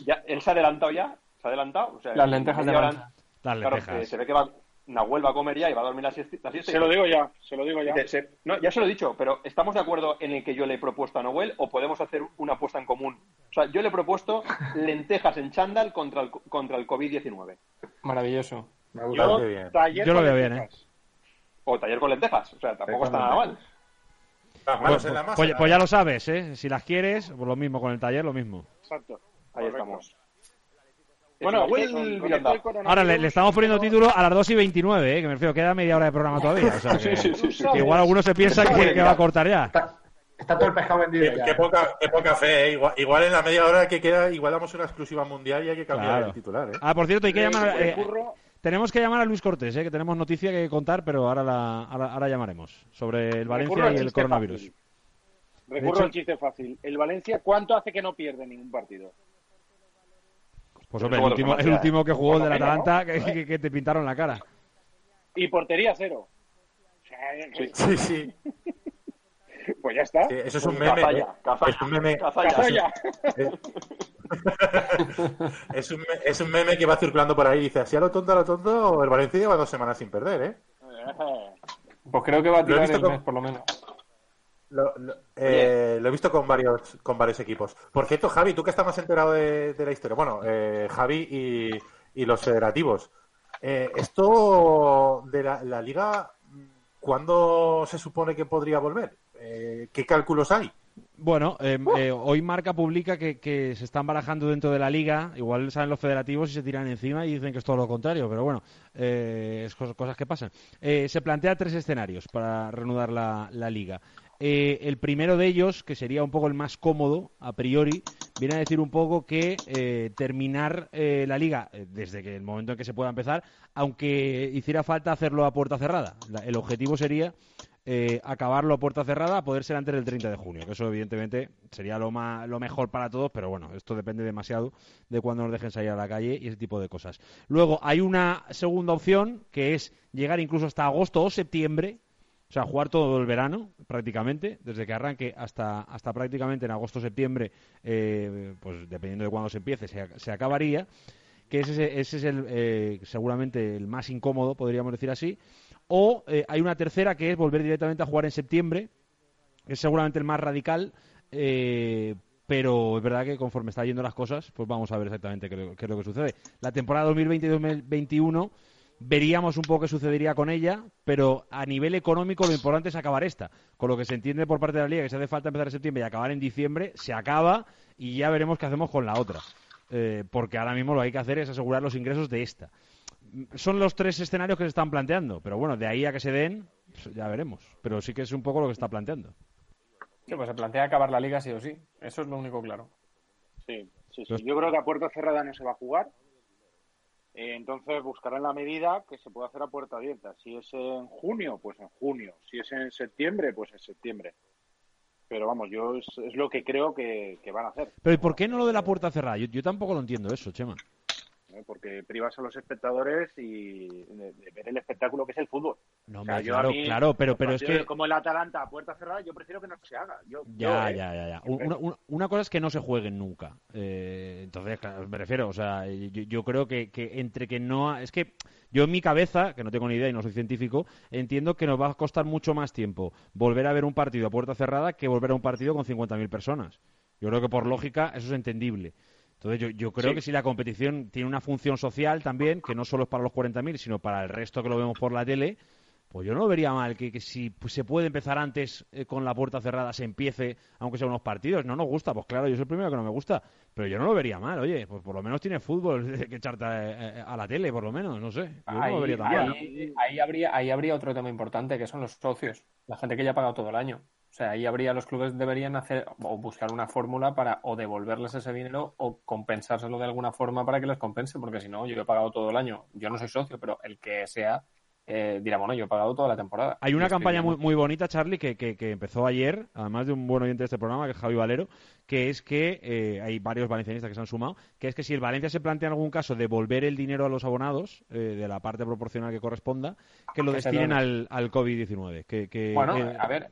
ya, él se ha adelantado ya, se ha adelantado. O sea, Las lentejas de mancha. Las Claro, lentejas. eh, se ve que va, Nahuel va a comer ya y va a dormir la siesta. la siesta y- Se lo digo ya, se lo digo ya. Dice, se- no, ya se lo he dicho, pero ¿estamos de acuerdo en el que yo le he propuesto a Noel o podemos hacer una apuesta en común? O sea, yo le he propuesto lentejas en chándal contra el, contra el COVID-19. Maravilloso. Me gusta. Yo, Qué bien. taller Yo lo veo bien, lentejas. O taller con lentejas. O sea, tampoco está nada mal. Las manos en la masa. Pues, pues ya lo sabes, ¿eh? Si las quieres, pues lo mismo con el taller, lo mismo. Exacto. Ahí Correcto. estamos. Bueno, Nahuel es que con- con Miranda. esto coronavirus, Ahora le, le estamos poniendo título a las 2 y 29, ¿eh? Que me refiero, queda media hora de programa todavía. O sea, que, Sí, sí, sí, sí. que igual alguno se piensa que, que va a cortar ya. Está, está todo el pescado vendido Qué, ya. qué poca, qué poca fe, ¿eh? Igual, igual en la media hora que queda, igual damos una exclusiva mundial y hay que cambiar Claro. el titular, ¿eh? Ah, por cierto, hay que Eh, llamar. el eh, curro- tenemos que llamar a Luis Cortés, ¿eh? Que tenemos noticia que contar, pero ahora, la, ahora, ahora llamaremos sobre el Valencia y el coronavirus. fácil. Recurro al chiste fácil. El Valencia, ¿cuánto hace que no pierde ningún partido? Pues hombre, el último, el farmacia, último que jugó del Atalanta, ¿no? que, que- que te pintaron la cara. Y portería cero. Sí, sí. Pues ya está. Sí, Eso es un meme. Cazalla, ¿eh? cazalla, Es un meme. cazalla. Cazalla. Es un, me- es un meme que va circulando por ahí y dice, así a lo tonto, a lo tonto, el Valencia lleva dos semanas sin perder, ¿eh? Pues creo que va a tirar el mes, por lo menos. Lo, lo- eh, lo he visto con varios con varios equipos. Por cierto, Javi, tú que estás más enterado de, de la historia. Bueno, eh, Javi y, y los federativos. Eh, esto de la, la liga, ¿cuándo se supone que podría volver? Eh, ¿Qué cálculos hay? Bueno, eh, eh, hoy Marca publica que, que se están barajando dentro de la liga. Igual salen los federativos y se tiran encima y dicen que es todo lo contrario, pero bueno, eh, es cos- cosas que pasan. Eh, se plantea tres escenarios para reanudar la, la liga. Eh, el primero de ellos, que sería un poco el más cómodo a priori, viene a decir un poco que eh, terminar eh, la liga eh, desde que el momento en que se pueda empezar, aunque hiciera falta hacerlo a puerta cerrada. La- el objetivo sería eh, acabarlo a puerta cerrada a poder ser antes del 30 de junio, que eso evidentemente sería lo, ma- lo mejor para todos, pero bueno, esto depende demasiado de cuándo nos dejen salir a la calle y ese tipo de cosas. Luego hay una segunda opción que es llegar incluso hasta agosto o septiembre, o sea, jugar todo el verano prácticamente, desde que arranque hasta, hasta prácticamente en agosto o septiembre, eh, pues dependiendo de cuándo se empiece, se, se acabaría que ese, ese es el, eh, seguramente el más incómodo, podríamos decir así. O eh, hay una tercera que es volver directamente a jugar en septiembre, que es seguramente el más radical, eh, pero es verdad que conforme está yendo las cosas, pues vamos a ver exactamente qué, qué es lo que sucede. La temporada 2020-2021 veríamos un poco qué sucedería con ella, pero a nivel económico lo importante es acabar esta. Con lo que se entiende por parte de la liga que se hace falta empezar en septiembre y acabar en diciembre, se acaba y ya veremos qué hacemos con la otra. Eh, porque ahora mismo lo que hay que hacer es asegurar los ingresos de esta. Son los tres escenarios que se están planteando, pero bueno, de ahí a que se den, pues ya veremos. Pero sí que es un poco lo que está planteando. Sí, pues se plantea acabar la liga sí o sí. Eso es lo único claro. Sí, sí, sí. Yo creo que a puerta cerrada no se va a jugar. Eh, entonces buscarán la medida que se pueda hacer a puerta abierta. Si es en junio, pues en junio. Si es en septiembre, pues en septiembre. Pero vamos, yo es, lo que creo que, que van a hacer. Pero ¿y por qué no lo de la puerta cerrada? Yo, yo tampoco lo entiendo eso, Chema. ¿Eh? Porque privas a los espectadores y de, de ver el espectáculo que es el fútbol. No, O sea, hombre, yo claro, mí, claro, pero, pero es que... Como el Atalanta a puerta cerrada, yo prefiero que no se haga. Yo, Ya, yo, ¿eh? ya, ya, ya. Una, una- una cosa es que no se jueguen nunca. Eh, Entonces, claro, me refiero, o sea, yo, yo creo que, que entre que no... ha- Es que yo en mi cabeza, que no tengo ni idea y no soy científico, entiendo que nos va a costar mucho más tiempo volver a ver un partido a puerta cerrada que volver a un partido con 50.000 personas. Yo creo que por lógica eso es entendible. Entonces yo, yo creo Sí. que si la competición tiene una función social también, que no solo es para los 40.000, sino para el resto que lo vemos por la tele, pues yo no lo vería mal que, que si pues, se puede empezar antes eh, con la puerta cerrada, se empiece, aunque sea unos partidos. No nos gusta, pues claro, yo soy el primero que no me gusta, pero yo no lo vería mal, oye, pues por lo menos tiene fútbol que echarte a, a la tele, por lo menos, no sé. Yo no lo vería tan mal. ahí habría, ahí habría otro tema importante, que son los socios, la gente que ya ha pagado todo el año. O sea, ahí habría, los clubes deberían hacer o buscar una fórmula para o devolverles ese dinero o compensárselo de alguna forma para que les compense, porque si no, yo he pagado todo el año, yo no soy socio, pero el que sea eh, dirá, bueno, yo he pagado toda la temporada. Hay una campaña muy, muy bonita, Charlie, que, que- que empezó ayer, además de un buen oyente de este programa, que es Javi Valero, que es que eh, hay varios valencianistas que se han sumado, que es que si el Valencia se plantea en algún caso devolver el dinero a los abonados, eh, de la parte proporcional que corresponda, que lo destinen al, al COVID-19. Que, que, Bueno, a ver,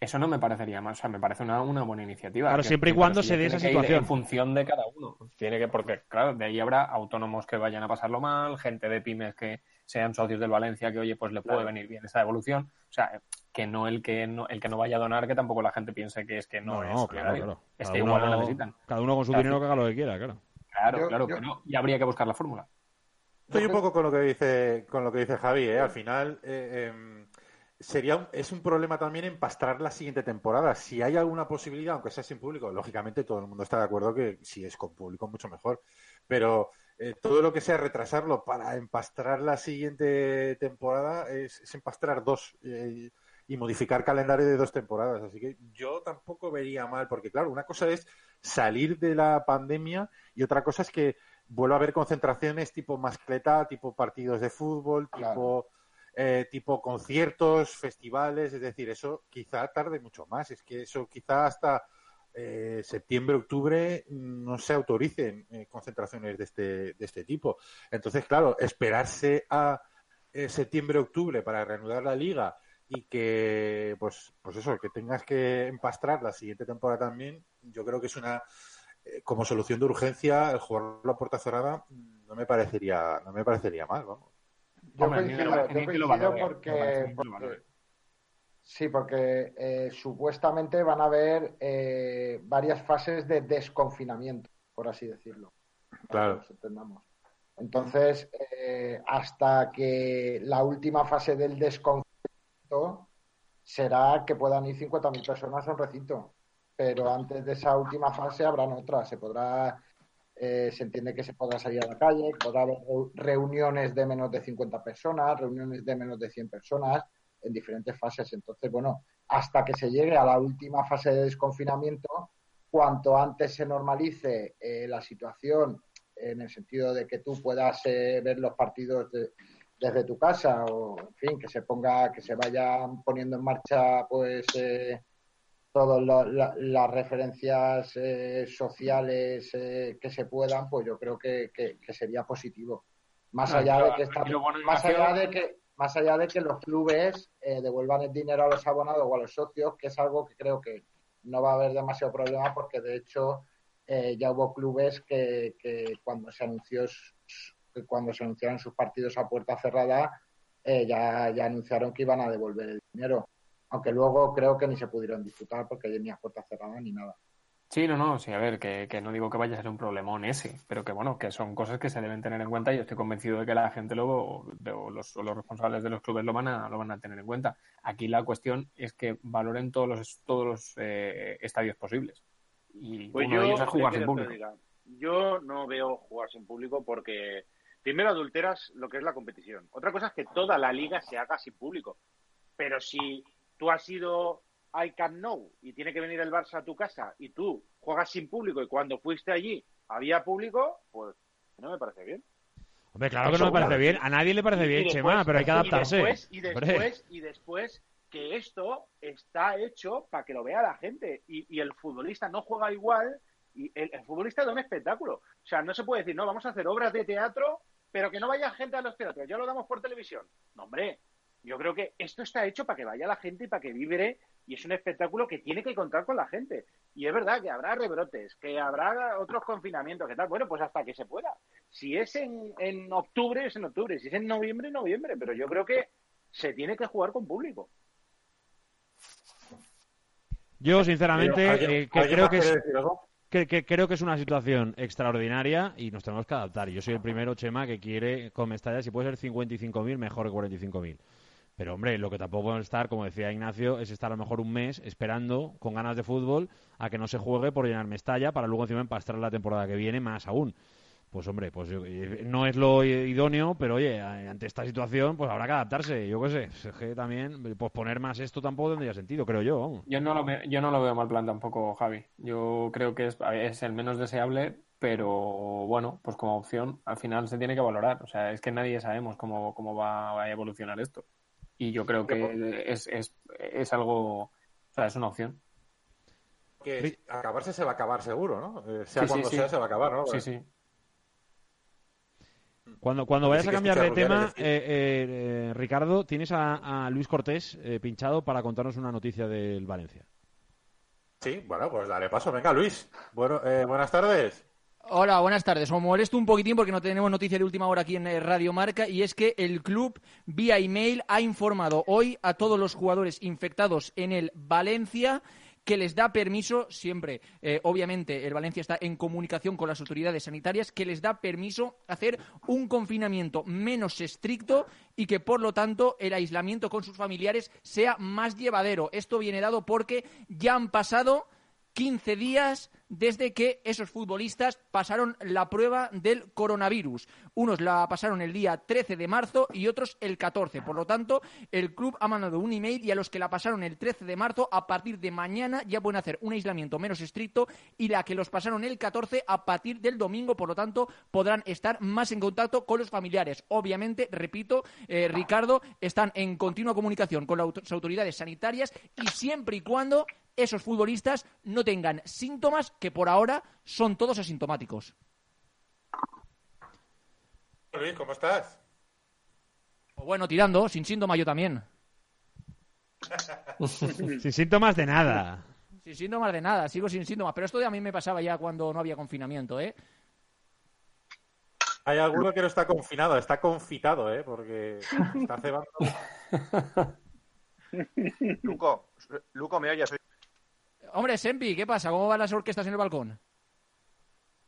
eso no me parecería mal, o sea, me parece una, una buena iniciativa. Claro, Que- siempre y cuando se dé esa situación. En función de cada uno. Tiene que, porque, claro, de ahí habrá autónomos que vayan a pasarlo mal, gente de pymes que sean socios del Valencia, que oye, pues le puede Claro. venir bien esa evolución. O sea, que no el que no, el que no vaya a donar, que tampoco la gente piense que es que no, no, es no, claro, claro. Es que igual lo necesitan. cada uno con su Claro. dinero que haga lo que quiera, claro. Claro, Yo- claro, yo- pero y habría que buscar la fórmula. Estoy un poco con lo que dice con lo que dice Javi, ¿eh? Al final eh, em, sería un- es un problema también empastrar la siguiente temporada. Si hay alguna posibilidad, aunque sea sin público, lógicamente todo el mundo está de acuerdo que si es con público mucho mejor. Pero eh, todo lo que sea retrasarlo para empastrar la siguiente temporada es, es empastrar dos eh, y modificar calendario de dos temporadas. Así que yo tampoco vería mal, porque claro, una cosa es salir de la pandemia y otra cosa es que vuelva a haber concentraciones tipo mascleta, tipo partidos de fútbol, tipo, eh, tipo conciertos, festivales, es decir, eso quizá tarde mucho más, es que eso quizá hasta eh, septiembre, octubre no se autoricen eh, concentraciones de este, de este tipo. Entonces, claro, esperarse a eh, septiembre, octubre para reanudar la liga y que, pues, pues eso, que tengas que empastrar la siguiente temporada también, yo creo que es una, eh, como solución de urgencia, el jugar la puerta cerrada mm, no me parecería, no me parecería mal, vamos. Yo Hombre, coincido, yo coincido valore, porque, sí, porque eh, supuestamente van a haber eh, varias fases de desconfinamiento, por así decirlo. Claro. nos entendamos. Entonces, eh, hasta que la última fase del desconfinamiento será que puedan ir 50.000 personas a un recinto. Pero antes de esa última fase habrán otras. Se podrá, eh, se entiende que se podrá salir a la calle, podrá haber reu- reuniones de menos de 50 personas, reuniones de menos de 100 personas en diferentes fases. Entonces, bueno, hasta que se llegue a la última fase de desconfinamiento, cuanto antes se normalice eh, la situación en el sentido de que tú puedas eh, ver los partidos de- desde tu casa o, en fin, que se ponga, que se vayan poniendo en marcha, pues, eh, todas la- la- las referencias eh, sociales eh, que se puedan, pues yo creo que, que- que sería positivo. Más No, allá de que bueno, más allá de que más allá de que los clubes eh, devuelvan el dinero a los abonados o a los socios, que es algo que creo que no va a haber demasiado problema porque de hecho eh, ya hubo clubes que, que cuando se anunció que cuando se anunciaron sus partidos a puerta cerrada eh, ya, ya anunciaron que iban a devolver el dinero. Aunque luego creo que ni se pudieron disputar porque ni a puerta cerrada ni nada. Sí, no, no, sí, a ver, que, que no digo que vaya a ser un problemón ese, pero que bueno, que son cosas que se deben tener en cuenta y yo estoy convencido de que la gente luego, de- o los, o los responsables de los clubes lo van a, lo van a tener en cuenta. Aquí la cuestión es que valoren todos los, todos los eh, estadios posibles. Y Pues uno yo, de ellos es jugar ¿qué sin público. diga? yo no veo jugar sin público porque primero adulteras lo que es la competición. Otra cosa es que toda la liga se haga sin público. Pero si tú has ido al Camp Nou y tiene que venir el Barça a tu casa y tú juegas sin público y cuando fuiste allí había público, pues no me parece bien. Hombre, claro que no me parece bien. A nadie le parece Y- y bien, después- Chema, pero hay que y adaptarse. después- Y después, y después, que esto está hecho para que lo vea la gente. Y, y el futbolista no juega igual. Y el, el futbolista da un espectáculo. O sea, no se puede decir, no, vamos a hacer obras de teatro, pero que no vaya gente a los teatros. Ya lo damos por televisión. No, hombre. Yo creo que esto está hecho para que vaya la gente y para que vibre y es un espectáculo que tiene que contar con la gente. Y es verdad que habrá rebrotes, que habrá otros confinamientos, que tal. Bueno, pues hasta que se pueda. Si es en, en octubre, es en octubre. Si es en noviembre, noviembre. Pero yo creo que se tiene que jugar con público. Yo, sinceramente, ¿Alguien- eh, que creo que es, que creo que es una situación extraordinaria y nos tenemos que adaptar. Yo soy el primero, Chema, que quiere con Mestalla, si puede ser 55.000, mejor que 45.000. Pero, hombre, lo que tampoco podemos estar, como decía Ignacio, es estar a lo mejor un mes esperando con ganas de fútbol a que no se juegue por llenar Mestalla para luego encima empastrar la temporada que viene más aún. Pues, hombre, pues eh, no es lo idóneo, pero oye, ante esta situación, pues habrá que adaptarse. Yo qué sé, es que también pues poner más esto tampoco tendría sentido, creo yo. Yo no lo veo, yo no lo veo mal plan tampoco, Javi. Yo creo que es, es el menos deseable, pero bueno, pues como opción al final se tiene que valorar. O sea, es que nadie sabemos cómo, cómo va a evolucionar esto. Y yo creo que es, es, es algo, o sea, es una opción. Que acabarse se va a acabar seguro, ¿no? Eh, sea Sí, cuando sí. sea, se va a acabar, ¿no? Sí, sí. Cuando, vayas sí a cambiar de tema, eh, eh, eh, Ricardo, tienes a, a Luis Cortés eh, pinchado para contarnos una noticia del Valencia. Sí, bueno, pues dale paso. Venga, Luis. Bueno, eh, buenas tardes. Hola, buenas tardes. Os molesto un poquitín porque no tenemos noticia de última hora aquí en eh, Radio Marca y es que el club vía email ha informado hoy a todos los jugadores infectados en el Valencia que les da permiso, siempre, eh, obviamente, el Valencia está en comunicación con las autoridades sanitarias, que les da permiso hacer un confinamiento menos estricto y que, por lo tanto, el aislamiento con sus familiares sea más llevadero. Esto viene dado porque ya han pasado 15 días desde que esos futbolistas pasaron la prueba del coronavirus. Unos la pasaron el día 13 de marzo y otros el 14. Por lo tanto, el club ha mandado un email y a los que la pasaron el 13 de marzo, a partir de mañana ya pueden hacer un aislamiento menos estricto y la que los pasaron el 14 a partir del domingo, por lo tanto, podrán estar más en contacto con los familiares. Obviamente, repito, eh, Ricardo, están en continua comunicación con las autoridades sanitarias y siempre y cuando esos futbolistas no tengan síntomas que por ahora son todos asintomáticos. Luis, ¿cómo estás? Bueno, tirando, sin síntomas yo también. Sin síntomas de nada. Sin síntomas de nada, sigo sin síntomas. Pero esto a mí me pasaba ya cuando no había confinamiento, ¿eh? Hay alguno que no está confinado, está confitado, ¿eh? Porque está cebando. Luco, Luco, me oyes, soy Hombre, Sempi, ¿qué pasa? ¿Cómo van las orquestas en el balcón?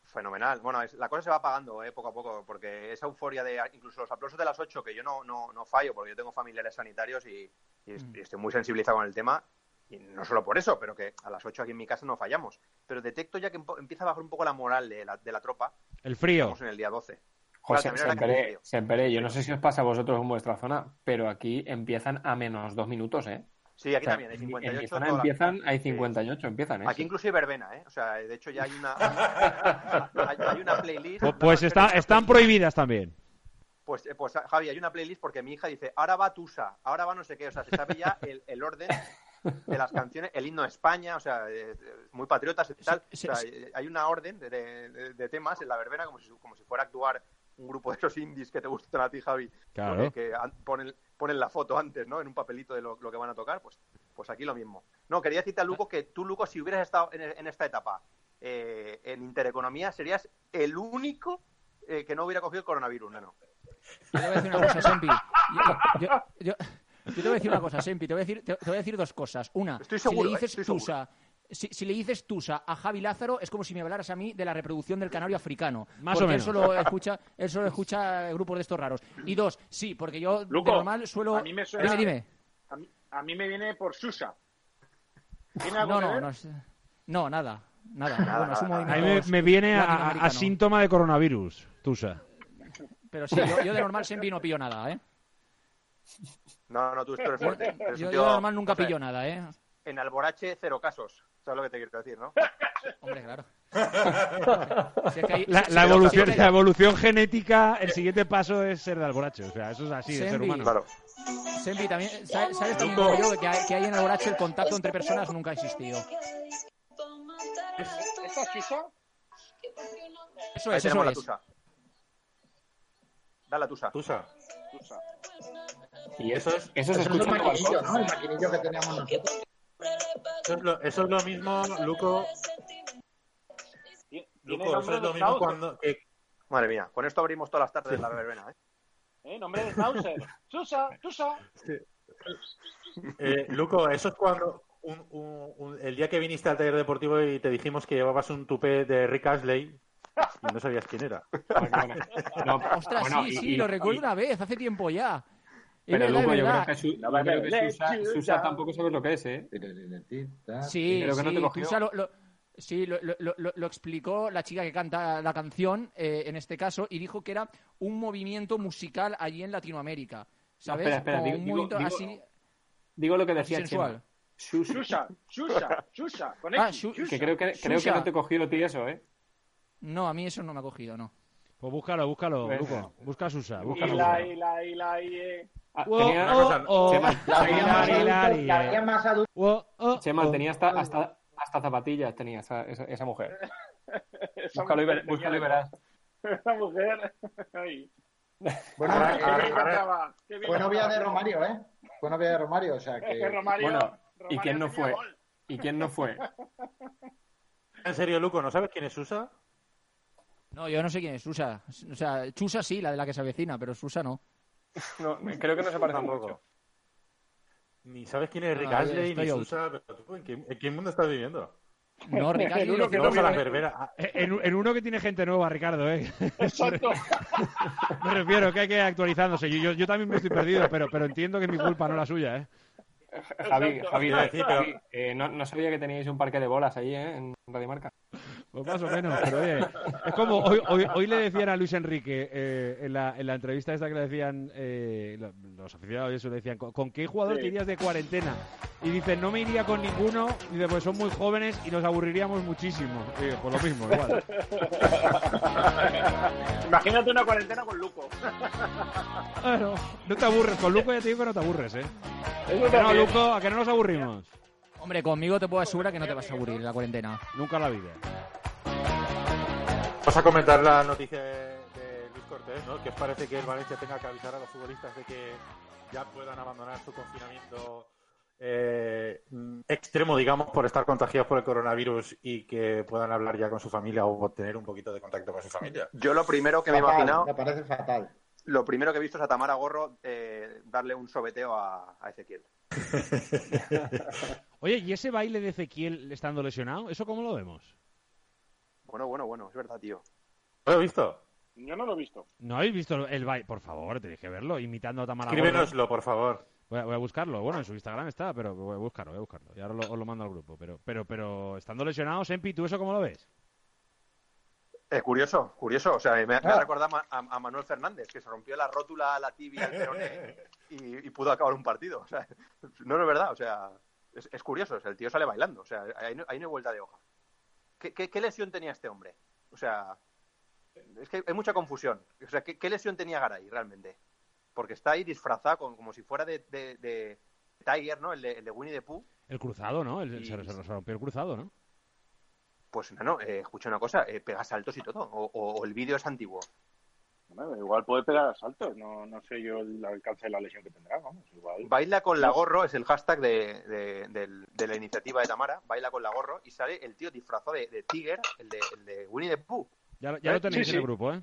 fenomenal. Bueno, es- la cosa se va apagando eh, poco a poco, porque esa euforia de incluso los aplausos de las 8, que yo no, no, no fallo, porque yo tengo familiares sanitarios y, y est- y estoy muy sensibilizado con el tema, y no solo por eso, pero que a las 8 aquí en mi casa no fallamos. Pero detecto ya que empieza a bajar un poco la moral de la, de la tropa. El frío. Estamos en el día 12. José, Claro, yo no sé si os pasa a vosotros en vuestra zona, pero aquí empiezan a menos dos minutos, ¿eh? Sí, aquí O sea, también hay en mi- 58. En mi zona la- empiezan, hay Sí. 58, empiezan, ¿eh? Aquí incluso hay verbena, ¿eh? O sea, de hecho ya hay una, hay, hay una playlist. Pues, pues está- están prohibidas también. Pues, eh, pues Javi, hay una playlist porque mi hija dice, ahora va Tusa, ahora va no sé qué, o sea, se sabe ya el, el orden de las canciones, el himno de España, o sea, eh, eh, muy patriotas y tal. Sí, o sea, sí. hay una orden de, de- de temas en la verbena como si, como si fuera a actuar un grupo de esos indies que te gustan a ti, Javi, Claro. que, ponen, ponen la foto antes, ¿no? En un papelito de lo, lo que van a tocar, pues, pues aquí lo mismo. No, quería decirte a Luco que tú, Luco, si hubieras estado en, en esta etapa eh, en Intereconomía, serías el único eh, que no hubiera cogido el coronavirus, no. Yo te voy a decir una cosa, Sempi. Yo, yo- yo- yo te voy a decir una cosa, Sempi. Te voy a decir, te, te voy a decir dos cosas. Una, Estoy seguro, si eh, le dices estoy seguro. Si, si le dices Tusa a Javi Lázaro, es como si me hablaras a mí de la reproducción del canario africano. Más porque o él solo escucha, él solo escucha grupos de estos raros. Y dos, sí, porque yo Luco, de normal suelo. a mí me suena- Dime, dime. A mí, a mí me viene por Susa. ¿Tiene algo No, que no, ver? no, es- no, nada. Nada, Nada, bueno, nada, A mí me, me viene a, a síntoma de coronavirus, Tusa. Pero sí, yo, yo de normal Sempi no pillo nada, ¿eh? No, no, tú, tú eres fuerte. Eres Yo, yo de normal nunca José, pillo nada, ¿eh? En Alborache, cero casos. ¿Sabes lo que te quiero decir, no? Hombre, claro. Si es que hay- La, si- la si- evolución, la evolución genética, el siguiente paso es ser de alborache. O sea, eso es así, de ser Sembi. humano. Claro. Sempi, también, ¿sabes, sabes también como yo que hay, que hay en el borracho el contacto entre personas nunca ha existido? ¿Esta es Susa? Eso es, eso la es. tusa. Dale la tusa. Tusa. Susa. Y eso, Eso es, es- eso Eso es el maquinillo. ¿no? El maquinillo que teníamos nosotros. Eso es lo, eso es lo mismo, Luco. Luco, eso es de lo mismo Schnauzer, cuando. Madre mía, con esto abrimos todas las tardes de la verbena, ¿eh? ¿eh? Nombre de Schnauzer. Susa, Susa. eh, Luco, eso es cuando. un- un- un- el día que viniste al taller deportivo y te dijimos que llevabas un tupé de Rick Astley y no sabías quién era. No, Ostras, bueno, sí, y- sí, y- lo recuerdo y- una vez, hace tiempo ya. Pero verdad, Luco, yo creo que, Su- No, yo creo que vale, Susa, Susa. Susa tampoco sabes lo que es, ¿eh? Sí, Pero que no sí, te cogió. Tusa lo, lo- sí, lo, lo- lo- lo- lo explicó la chica que canta la canción, eh, en este caso, y dijo que era un movimiento musical allí en Latinoamérica. ¿Sabes? espera, espera, Como digo- un digo- movimiento digo- así, Digo lo que decía sensual. Chema. Susa. Susa, Susa, Susa. Con Ah, Su- Susa. Que creo que, creo que Susa. no te cogió a ti eso, ¿eh? No, a mí eso no me ha cogido, no. Pues búscalo, búscalo, Luco. Busca a Susa, Y busca a la, Susa. y la, y la, y... eh. Ah. Chema, oh. tenía hasta, hasta, hasta zapatillas, tenía esa, esa, esa mujer. Esa Búscalo y, ver- mujer búscalo y verás. Esa mujer. Ay, Bueno, eh, ahora- cantaba, qué bien fue novia de Romario, ¿eh? Fue novia de Romario, o sea Es que que... Romario, Bueno, ¿y Romario quién no fue? gol. ¿Y quién no fue? En serio, Luco, ¿no sabes quién es Susa? No, yo no sé quién es Susa. O sea, Chusa sí, la de la que se avecina, pero Susa no. No, creo que no se parece Tampoco. mucho. Ni sabes quién es Rick Ah, estoy ni. Susa. Pero tú, ¿en qué, en qué mundo estás viviendo? No, Ricardo, uno que no En, en uno que tiene gente nueva, Ricardo, ¿eh? Exacto. Me refiero que hay que ir actualizándose. Yo, yo, yo también me estoy perdido, pero, pero entiendo que es mi culpa, no la suya, ¿eh? Javi. Javi, Javi, eh, no, no sabía que teníais un parque de bolas ahí, ¿eh? En Radio Marca. Pues más o menos, pero oye, es como hoy, hoy, hoy le decían a Luis Enrique eh, en, la, en la entrevista esta que le decían eh, lo- los aficionados y eso le decían ¿con, con qué jugador Sí. te irías de cuarentena? Y dice no me iría con ninguno, y dice pues son muy jóvenes y nos aburriríamos muchísimo. Y digo, pues lo mismo, igual. Imagínate una cuarentena con Luco. Claro, no te aburres, con Luco ya te digo que no te aburres, ¿eh? Eso ¿A que no. Luco? ¿A que no nos aburrimos? Hombre, conmigo te puedo asegurar que no te vas a aburrir en la cuarentena. Nunca en la vida. Vamos a comentar la noticia de, de Luis Cortés, ¿no? ¿Qué os parece que el Valencia tenga que avisar a los futbolistas de que ya puedan abandonar su confinamiento eh, extremo, digamos, por estar contagiados por el coronavirus y que puedan hablar ya con su familia o tener un poquito de contacto con su familia? Yo lo primero que me he imaginado, Me parece fatal. lo primero que he visto es a Tamara Gorro eh, darle un sobeteo a, a Ezequiel. Oye, ¿y ese baile de Ezequiel estando lesionado? ¿Eso cómo lo vemos? Bueno, bueno, bueno, es verdad, tío. ¿Lo he visto? Yo no lo he visto. ¿No habéis visto el baile? Por favor, tenéis que verlo, imitando a Tamara. Escríbenoslo, por favor. Voy a, voy a buscarlo. Bueno, en su Instagram está, pero voy a buscarlo, voy a buscarlo. Y ahora lo- os lo mando al grupo. Pero, pero, pero, estando lesionado, Sempi, ¿tú eso cómo lo ves? Eh, curioso, curioso. O sea, me, me ha Ah. recordado a, a- a Manuel Fernández, que se rompió la rótula, la tibia, el peroné y, y pudo acabar un partido. O sea, no, no es verdad. O sea, es, es curioso. o sea, el tío sale bailando. O sea, ahí no, ahí no hay vuelta de hoja. ¿Qué, qué, qué lesión tenía este hombre? O sea, es que hay mucha confusión. O sea, ¿qué, qué lesión tenía Garay realmente? Porque está ahí disfrazado con- como si fuera de, de- de Tiger, ¿no? El de, el de Winnie the Pooh. El cruzado, ¿no? El, Y- se, se rompió el cruzado, ¿no? Pues no, no, eh, escucha una cosa, eh, pega saltos y todo. O, o- o el vídeo es antiguo. Bueno, igual puede pegar saltos. No, no sé yo el alcance de la lesión que tendrá. Vamos, igual. Baila con la gorro es el hashtag de, de- la iniciativa de Tamara. Baila con la gorro y sale el tío disfrazado de, de Tiger, el de, el de Winnie the Pooh. Ya, lo- ya lo Sí, tenéis sí. en el grupo, ¿eh?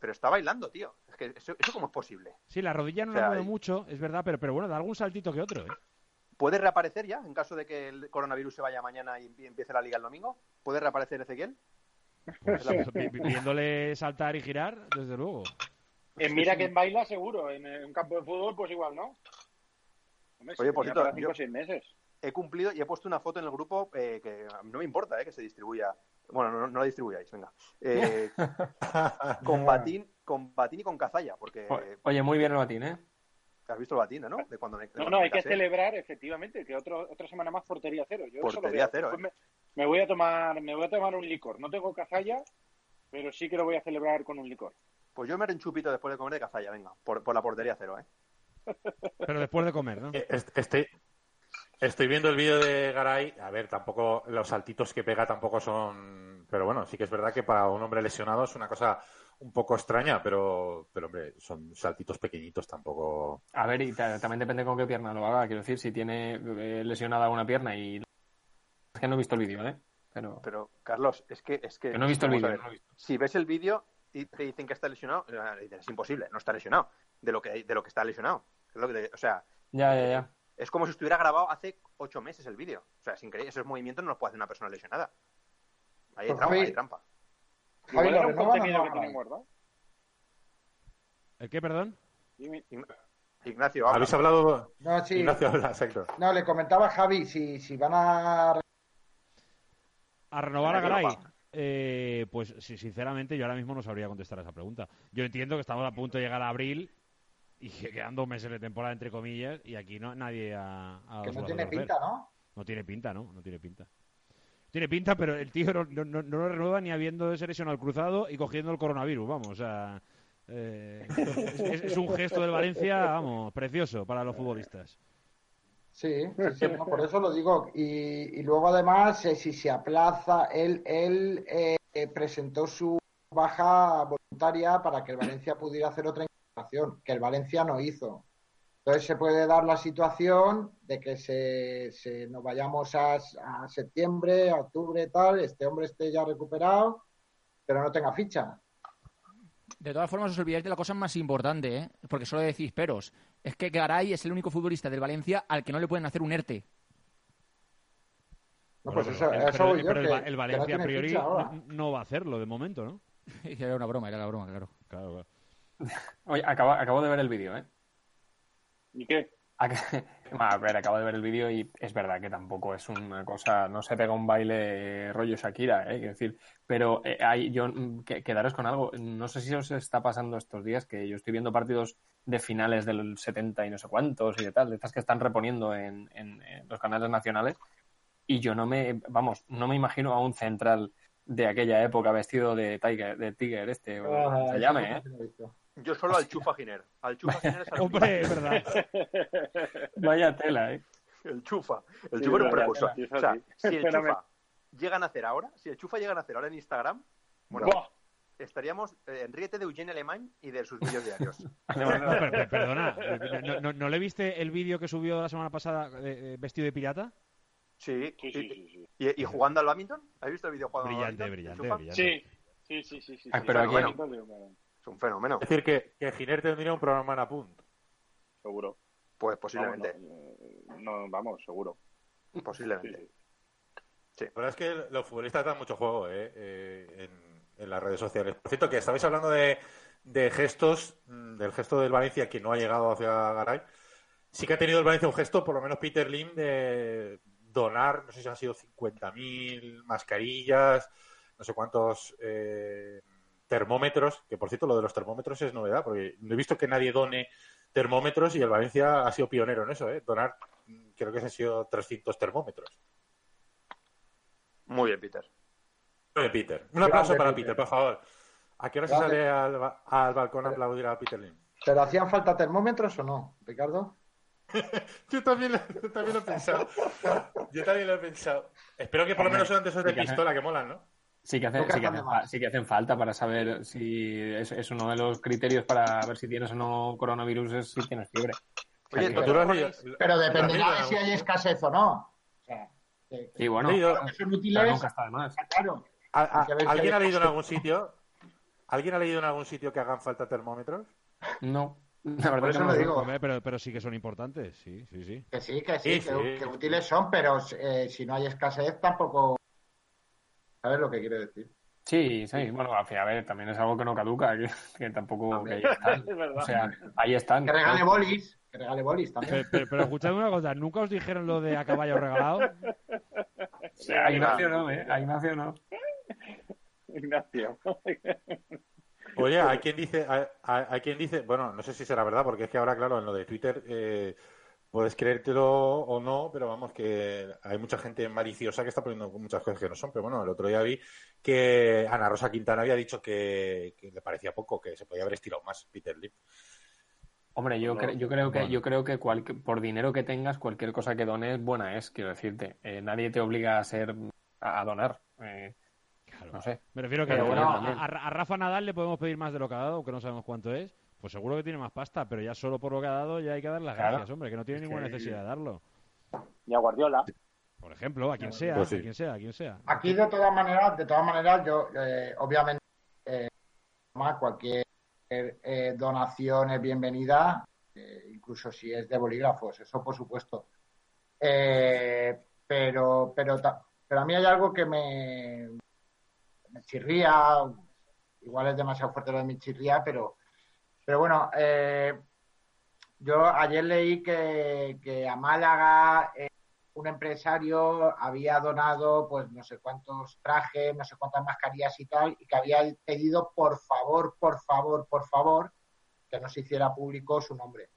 Pero está bailando, tío. Es que eso, eso cómo es posible. Sí, la rodilla no O sea, la mueve mucho, es verdad, pero, pero bueno, da algún saltito que otro, ¿eh? ¿Puede reaparecer ya en caso de que el coronavirus se vaya mañana y y empiece la liga el domingo? ¿Puede reaparecer Ezequiel? Pues, vi- vi- viéndole saltar y girar, desde luego. En mira que en baila seguro. En un campo de fútbol, pues igual no. Hombre, Oye, si por cierto, para cinco yo- o seis meses. He cumplido y he puesto una foto en el grupo eh, que no me importa eh, que se distribuya. Bueno, no, no la distribuyáis, venga. Eh, con, batín, con batín y con cazalla, porque Oye, muy bien el batín, ¿eh? has visto el batín, ¿no? De cuando de No, cuando no, hay que celebrar efectivamente que otro, otra semana más portería cero. Yo eso lo Portería cero, Después ¿eh? me, me voy a tomar, me voy a tomar un licor. No tengo cazalla, pero sí que lo voy a celebrar con un licor. Pues yo me haré un chupito después de comer de cazalla, venga, por, por la portería cero, ¿eh? Pero después de comer, ¿no? Eh, est- Estoy, estoy viendo el vídeo de Garay. A ver, tampoco los saltitos que pega tampoco son Pero bueno, sí que es verdad que para un hombre lesionado es una cosa un poco extraña, pero, pero hombre, son saltitos pequeñitos tampoco. A ver, y ta- también depende con qué pierna lo haga. Quiero decir, si tiene eh, lesionada una pierna y. Es que no he visto el vídeo, ¿eh? Pero. Pero, Carlos, es que... Es que no he visto el vídeo, no. Si ves el vídeo y te dicen que está lesionado, eh, es imposible, no está lesionado. De lo que, de lo que está lesionado. O sea, Ya, ya, ya. es como si estuviera grabado hace ocho meses el vídeo. O sea, es increíble. Esos movimientos no los puede hacer una persona lesionada. Ahí hay Pues, trampa, hay trampa. Javi, ¿lo un contenido no, que tienen guardado. ¿El qué, perdón? Ignacio, habla. ¿Habéis hablado? No, sí. Ignacio habla, exacto. No, le comentaba a Javi si, si van a ¿A renovar a Garay? Eh, pues sí, sinceramente yo ahora mismo no sabría contestar a esa pregunta. Yo entiendo que estamos a punto de llegar a abril y que quedan dos meses de temporada entre comillas y aquí no nadie ha, ha que no tiene pinta, ¿no? No tiene pinta, ¿no? No tiene pinta. Tiene pinta, pero el tío no, no, no- lo renueva ni habiendo seleccionado el cruzado y cogiendo el coronavirus, vamos. O sea, eh, es- es un gesto del Valencia, vamos, precioso para los futbolistas. Sí, sí, sí, no, por eso lo digo. Y, y luego además, eh, si se aplaza, él, él eh, eh, presentó su baja voluntaria para que el Valencia pudiera hacer otra incorporación, que el Valencia no hizo. Entonces se puede dar la situación de que se, se nos vayamos a, a septiembre, a octubre, tal, este hombre esté ya recuperado, pero no tenga ficha. De todas formas, os olvidáis de la cosa más importante, ¿eh? Porque solo decís peros. Es que Garay es el único futbolista del Valencia al que no le pueden hacer un ERTE. No, Bueno, pues pero- pero- el, que- Valencia a priori no, no va a hacerlo de momento, ¿no? Era una broma, era la broma, claro. Claro, claro. Oye, acabo, acabo de ver el vídeo, ¿eh? ¿Y qué? A ver, acabo de ver el vídeo y es verdad que tampoco es una cosa, no se pega un baile rollo Shakira, ¿eh? Decir, pero eh, hay, yo, mm, que- quedaros con algo, no sé si os está pasando estos días que yo estoy viendo partidos de finales del 70 y no sé cuántos y de tal, de estas que están reponiendo en, en- en los canales nacionales y yo no me, vamos, no me imagino a un central de aquella época vestido de Tiger, de Tiger este, o Ah, se llame, ¿eh? Yo solo al Chufa Giner. Al Chufa Giner es al Hombre, es verdad. Vaya tela, ¿eh? El Chufa. El Sí, Chufa era un precursor. O sea, si el. Chufa llega a nacer ahora, si el Chufa llega a nacer ahora en Instagram, bueno, Buah. estaríamos eh, en Ríete de Eugene Alemán y de sus vídeos diarios. No, per- perdona, ¿no, no, no le viste el vídeo que subió la semana pasada eh, eh, vestido de pirata? Sí, Sí, y, sí, sí, sí. y- y jugando al badminton. ¿Has visto el vídeo jugando Brillante, al badminton? brillante, brillante. Sí, sí, sí, sí, sí. Ah, sí. pero aquí- bueno, Es un fenómeno. Es decir, que, que Giner tendría un programa en Apunt. Seguro. Pues Vamos, posiblemente. no, eh, no, vamos, seguro. Sí, Posiblemente. sí. La verdad es que los futbolistas dan mucho juego ¿eh? Eh, en, en las redes sociales. Por cierto, que estabais hablando de, de gestos, mm, del gesto del Valencia que no ha llegado hacia Garay. Sí que ha tenido el Valencia un gesto, por lo menos Peter Lim, de donar, no sé si han sido 50.000 mascarillas, no sé cuántos eh, termómetros, que por cierto lo de los termómetros es novedad, porque no he visto que nadie done termómetros y el Valencia ha sido pionero en eso, ¿eh? donar, mm, creo que han sido 300 termómetros. Muy bien, Peter. Muy bien, Peter. Un aplauso para Peter. Peter, por favor. ¿A qué hora se sale al, al balcón a aplaudir a Peter Lim? ¿Pero hacían falta termómetros o no, Ricardo? Yo también, lo- yo también lo he pensado. Yo también lo he pensado. Espero que por lo menos sean de esos de Sí que pistola que molan, ¿no? Sí que, hacen, Nunca sí, que están de hacen, fa- más. sí que hacen falta para saber si es, es uno de los criterios para ver si tienes o no coronavirus es si tienes fiebre. Oye, Sí, ¿tú Tú lo has ponéis- leído- Pero lo has dependerá leído, de si hay escasez o no. O sea, que- Sí, bueno, Leído- que son pero útiles, nunca está de más. claro. ¿A- a- Hay que ver si ¿Alguien ha leído en algún sitio? ¿Alguien ha leído en algún sitio que hagan falta termómetros? No, la verdad Por que eso no. lo digo. Pero, pero sí que son importantes, sí, sí, sí. Que sí, que sí, Sí, que, sí. que útiles son, pero eh, si no hay escasez tampoco... ¿Sabes lo que quiero decir? Sí, sí, bueno, al a ver, también es algo que no caduca, que, que tampoco que ahí están. Es verdad. O sea, ahí están. Que regale bolis, que regale bolis también. Pero, pero, pero escuchadme una cosa, ¿nunca os dijeron lo de a caballo regalado? Sea, a Ignacio no, ¿eh? A Ignacio no. Ignacio. Oye, hay quien dice, hay, hay- hay quien dice, bueno, no sé si será verdad, porque es que ahora, claro, en lo de Twitter eh, puedes creértelo o no, pero vamos, que hay mucha gente maliciosa que está poniendo muchas cosas que no son. Pero bueno, el otro día vi que Ana Rosa Quintana había dicho que, que le parecía poco, que se podía haber estirado más Peter Lim. Hombre, yo, No, cre- yo creo que, bueno. yo creo que cual- por dinero que tengas, cualquier cosa que dones, buena es, quiero decirte. Eh, nadie te obliga a ser, a, a donar. Eh. No sé. Me refiero que Pero a- bueno, a, Rafa Nadal le podemos pedir más de lo que ha dado, aunque no sabemos cuánto es. Pues seguro que tiene más pasta, pero ya solo por lo que ha dado ya hay que dar las Claro. gracias, hombre, que no tiene Es ninguna que- necesidad de darlo. Y a Guardiola. Por ejemplo, a quien sea, Pues sí. a quien sea, a quien sea. Aquí de todas maneras, de todas maneras, yo eh, obviamente eh, más cualquier eh, donación es bienvenida, eh, incluso si es de bolígrafos, eso por supuesto. Eh, pero, pero, pero a mí hay algo que me, me chirría, igual es demasiado fuerte lo de mi chirría, pero, pero bueno, eh, yo ayer leí que, que a Málaga eh, un empresario había donado pues no sé cuántos trajes, no sé cuántas mascarillas y tal, y que había pedido por favor, por favor, por favor, que no se hiciera público su nombre.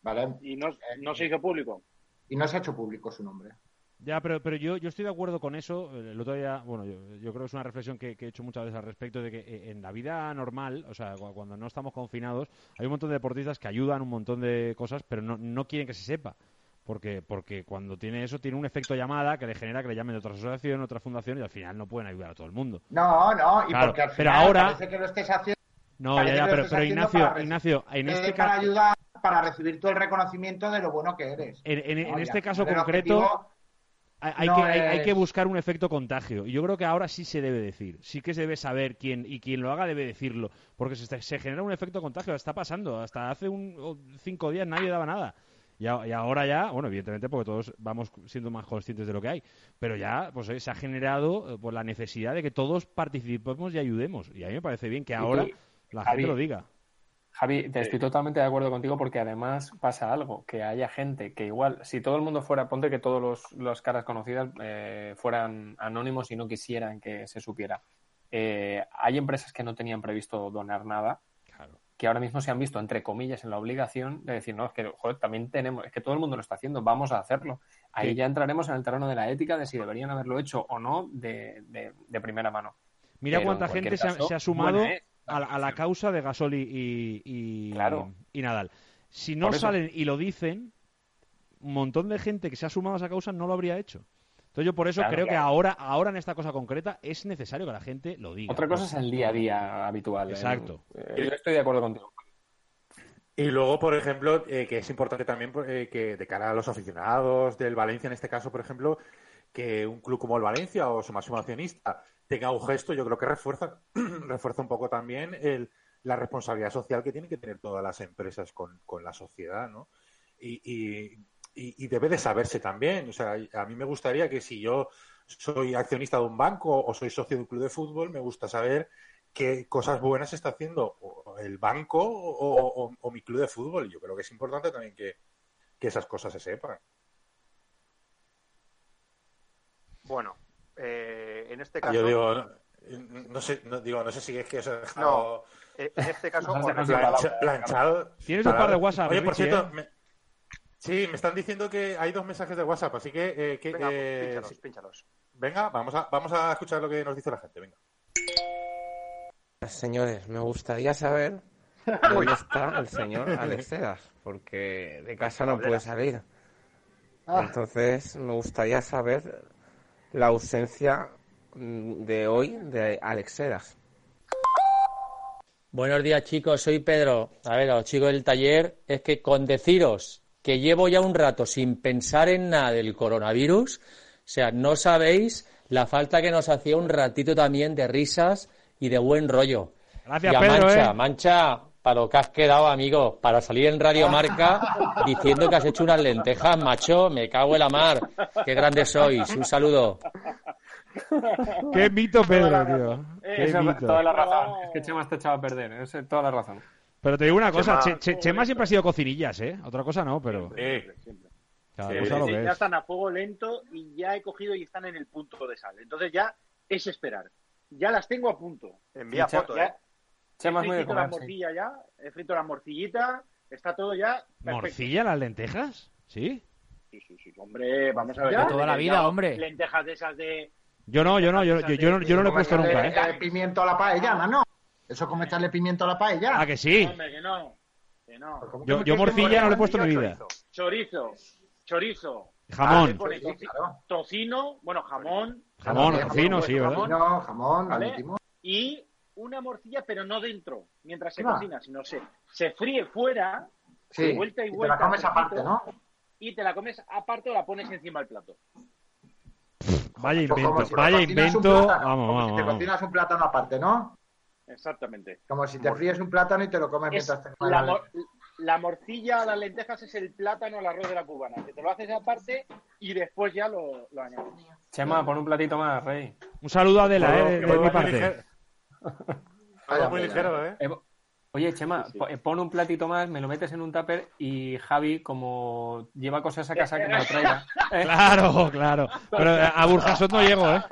¿Vale? Y no, no se hizo público. Y no se ha hecho público su nombre. Ya, pero, pero yo, yo estoy de acuerdo con eso. El otro día, bueno, yo, yo creo que es una reflexión que, que he hecho muchas veces al respecto de que eh, en la vida normal, o sea, cu- cuando no estamos confinados, hay un montón de deportistas que ayudan un montón de cosas, pero no, no quieren que se sepa. Porque, porque cuando tiene eso, tiene un efecto llamada que le genera que le llamen de otra asociación, otra fundación, y al final no pueden ayudar a todo el mundo. No, no, y Claro, porque al pero final ahora- parece que lo estés haciendo No, ya, ya, pero, Ignacio, Ignacio, en eh, este para caso, ayudar, para recibir todo el reconocimiento de lo bueno que eres. en, en- No, este caso concreto, objetivo hay, no que, hay, que buscar un efecto contagio. Y yo creo que ahora sí se debe decir. Sí que se debe saber quién, y quien lo haga debe decirlo. Porque se, se genera un efecto contagio. Está pasando. Hasta hace un, cinco días nadie daba nada. Y, a- y ahora ya, bueno, evidentemente porque todos vamos siendo más conscientes de lo que hay. Pero ya, pues eh, se ha generado eh, pues, la necesidad de que todos participemos y ayudemos. Y a mí me parece bien que ahora la Javi, gente lo diga. Javi, te estoy totalmente de acuerdo contigo porque además pasa algo, que haya gente que igual, si todo el mundo fuera, ponte que todos los, los caras conocidas eh, fueran anónimos y no quisieran que se supiera. Eh, hay empresas que no tenían previsto donar nada, Claro. que ahora mismo se han visto, entre comillas, en la obligación de decir, no, es que, joder, también tenemos, es que todo el mundo lo está haciendo, vamos a hacerlo. Ahí Sí. ya entraremos en el terreno de la ética de si deberían haberlo hecho o no de, de- de primera mano. Mira Pero cuánta gente se ha, caso, se ha sumado es a la, a la causa de Gasol y, y, y- Claro. y Nadal. Si no salen y lo dicen, un montón de gente que se ha sumado a esa causa no lo habría hecho. Entonces yo por eso Claro, creo que ahora, ahora en esta cosa concreta es necesario que la gente lo diga. Otra cosa es el día a día habitual. Exacto. Eh, yo estoy de acuerdo contigo. Y luego, por ejemplo, eh, que es importante también eh, que de cara a los aficionados del Valencia, en este caso, por ejemplo, que un club como el Valencia o su máximo accionista tenga un gesto, yo creo que refuerza, refuerza un poco también el, la responsabilidad social que tienen que tener todas las empresas con, con la sociedad, ¿no? Y, y, y- debe de saberse también. O sea, a mí me gustaría que si yo soy accionista de un banco o soy socio de un club de fútbol, me gusta saber qué cosas buenas está haciendo el banco o, o- o mi club de fútbol. Yo creo que es importante también que, que esas cosas se sepan. Bueno, eh, en este caso, Yo digo, no, no sé, no, digo, no sé si es que os he dejado eh, en este caso, planchado. Tienes un par de WhatsApp, Oye, por Richie, cierto, ¿eh? me- sí, me están diciendo que hay dos mensajes de WhatsApp, así que, eh, que, Venga, eh, pínchalos, sí. pínchalos. venga, vamos a, vamos a escuchar lo que nos dice la gente. Venga. Señores, me gustaría saber dónde está el señor Alex porque de casa no puede salir. Ah. Entonces, me gustaría saber la ausencia mm, de hoy de Alex Sedas. Buenos días chicos, soy Pedro. A ver, a los chicos del taller, es que con deciros que llevo ya un rato sin pensar en nada del coronavirus, o sea, no sabéis la falta que nos hacía un ratito también de risas y de buen rollo. Gracias, y a Pedro, Mancha, ¿eh? Mancha, para lo que has quedado, amigo, para salir en Radio Marca diciendo que has hecho unas lentejas, macho, me cago en la mar. Qué grandes sois. Un saludo. Qué mito, Pedro, tío. Qué mito. toda la razón. Es que Chema te echaba a perder. Es toda la razón. Pero te digo una cosa, Chema- Che- Che- Chema siempre ha sido cocinillas, ¿eh? Otra cosa no, pero Sí. Siempre. cada Sí, cosa lo ya es. están a fuego lento y ya he cogido y están en el punto de sal. Entonces ya es esperar. Ya las tengo a punto. Envía foto, ¿eh? He frito la morcilla ya, he frito la morcillita, está todo ya perfecto. ¿Morcilla las lentejas? ¿Sí? Sí, sí, sí, hombre, vamos a ver. De toda la vida, hombre. Lentejas de esas de... Yo no, yo no, yo, yo, yo no, yo no lo he puesto nunca, ¿eh? pimiento a la paella, mano. Eso es como echarle pimiento a la paella. Ah, que sí. Hombre, que no. Que no. ¿Cómo que Yo, morcilla no lo he puesto en mi vida. chorizo. Chorizo. Jamón. Le claro. Tocino, bueno, jamón, Jamón, tocino, sí, ¿verdad? Tocino, jamón, ¿Vale? lo metimos. Y una morcilla, pero no dentro, mientras se Ah. cocina, sino se, se fríe fuera, Sí, de vuelta y y te vuelta. la comes poquito, aparte, ¿no? Y te la comes aparte o la pones encima del plato. Vaya Pues invento, si te vaya invento. plátano, Vamos, como vamos, si te vamos. cocinas un plátano aparte, ¿no? Exactamente. Como si te fríes un plátano y te lo comes Es mientras te la, la mor- la morcilla, las lentejas es el plátano, el arroz de la cubana. Que te lo haces aparte y después ya lo, lo añades. Chema, pon un platito más, Rey. Un saludo a Adela, eh, de, de mi parte. Todo muy ligero, ¿eh? Eh, Oye, Chema, Sí, sí. po- eh, pon un platito más, me lo metes en un tupper y Javi, como lleva cosas a casa, que me lo traiga. Eh, Claro, claro. Pero a a Burjasot no llego, ¿eh?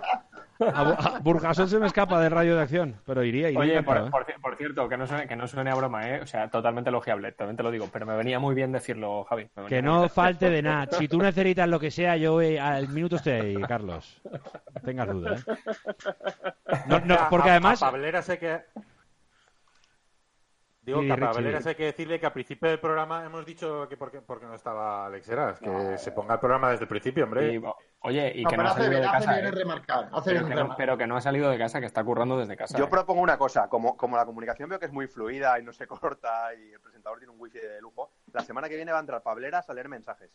A, se me escapa del radio de acción, pero iría, iría Oye, por, ¿eh? por ci- por cierto, que no, suene, que no suene a broma, ¿eh? O sea, totalmente elogiable, también te lo digo, pero me venía muy bien decirlo, Javi. Que no bien. falte de nada. Si tú necesitas lo que sea, yo eh, al minuto estoy ahí, Carlos. No tengas duda, ¿eh? No, no, porque A- además... A Pablera sé que. Digo Sí, que a. Pablera sé que decirle que al principio del programa hemos dicho que porque, porque no estaba Alex Heras, que se ponga el programa desde el principio, hombre. Y, oye, y No, que no ha salido bien, de hace casa. bien ¿eh? remarcar. Hace Pero bien que, no, pero que no ha salido de casa, que está currando desde casa. Yo ¿eh? propongo una cosa, como, como la comunicación veo que es muy fluida y no se corta y el presentador tiene un wifi de lujo, la semana que viene va a entrar Pableras a leer mensajes.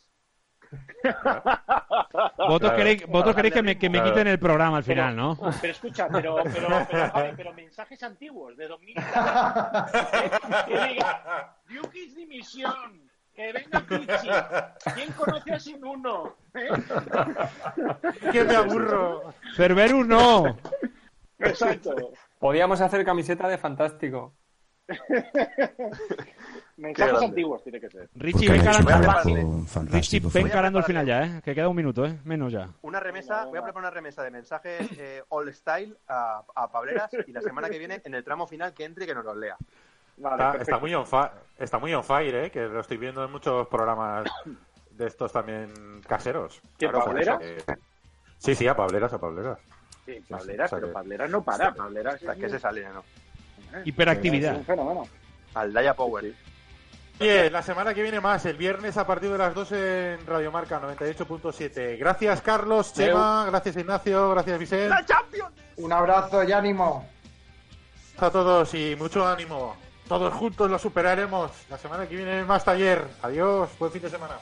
Vosotros Claro. queréis, vosotros queréis que me, que me Claro. quiten el programa al final, ¿no? Pero escucha, pero, pero, pero, mensajes antiguos, de 2000. que diga, Yukis dimisión, que venga Pichi, ¿quién conoce a Sin Uno? ¿Eh? ¡Que me aburro! Cerberus no. Exacto. Podíamos hacer camiseta de fantástico. Mensajes antiguos tiene que ser. Richie, ven calando, Richie, ven calando el prepararle. final ya, ¿eh? Que queda un minuto, ¿eh? Menos ya. Una remesa, voy a preparar una remesa de mensajes eh, all style a, a Pableras y la semana que viene en el tramo final que entre y que nos los lea. Vale, Está, muy on fi- está muy on fire, ¿eh? Que lo estoy viendo en muchos programas de estos también caseros. ¿Qué, por Pableras? que- Sí, sí, a Pableras, a Pableras. Sí, Pableras, pero que- Pableras no para, Pableras O sea, que se sale, ¿no? Hiperactividad. Es un fenómeno. Al Daya Power. Oye, la semana que viene más, el viernes a partir de las 2 en Radio Marca 98.7. Gracias, Carlos, Chema, gracias, Ignacio, gracias, Vicente. Un abrazo y ánimo. a todos y mucho ánimo. Todos juntos lo superaremos. La semana que viene más taller. Adiós, buen fin de semana.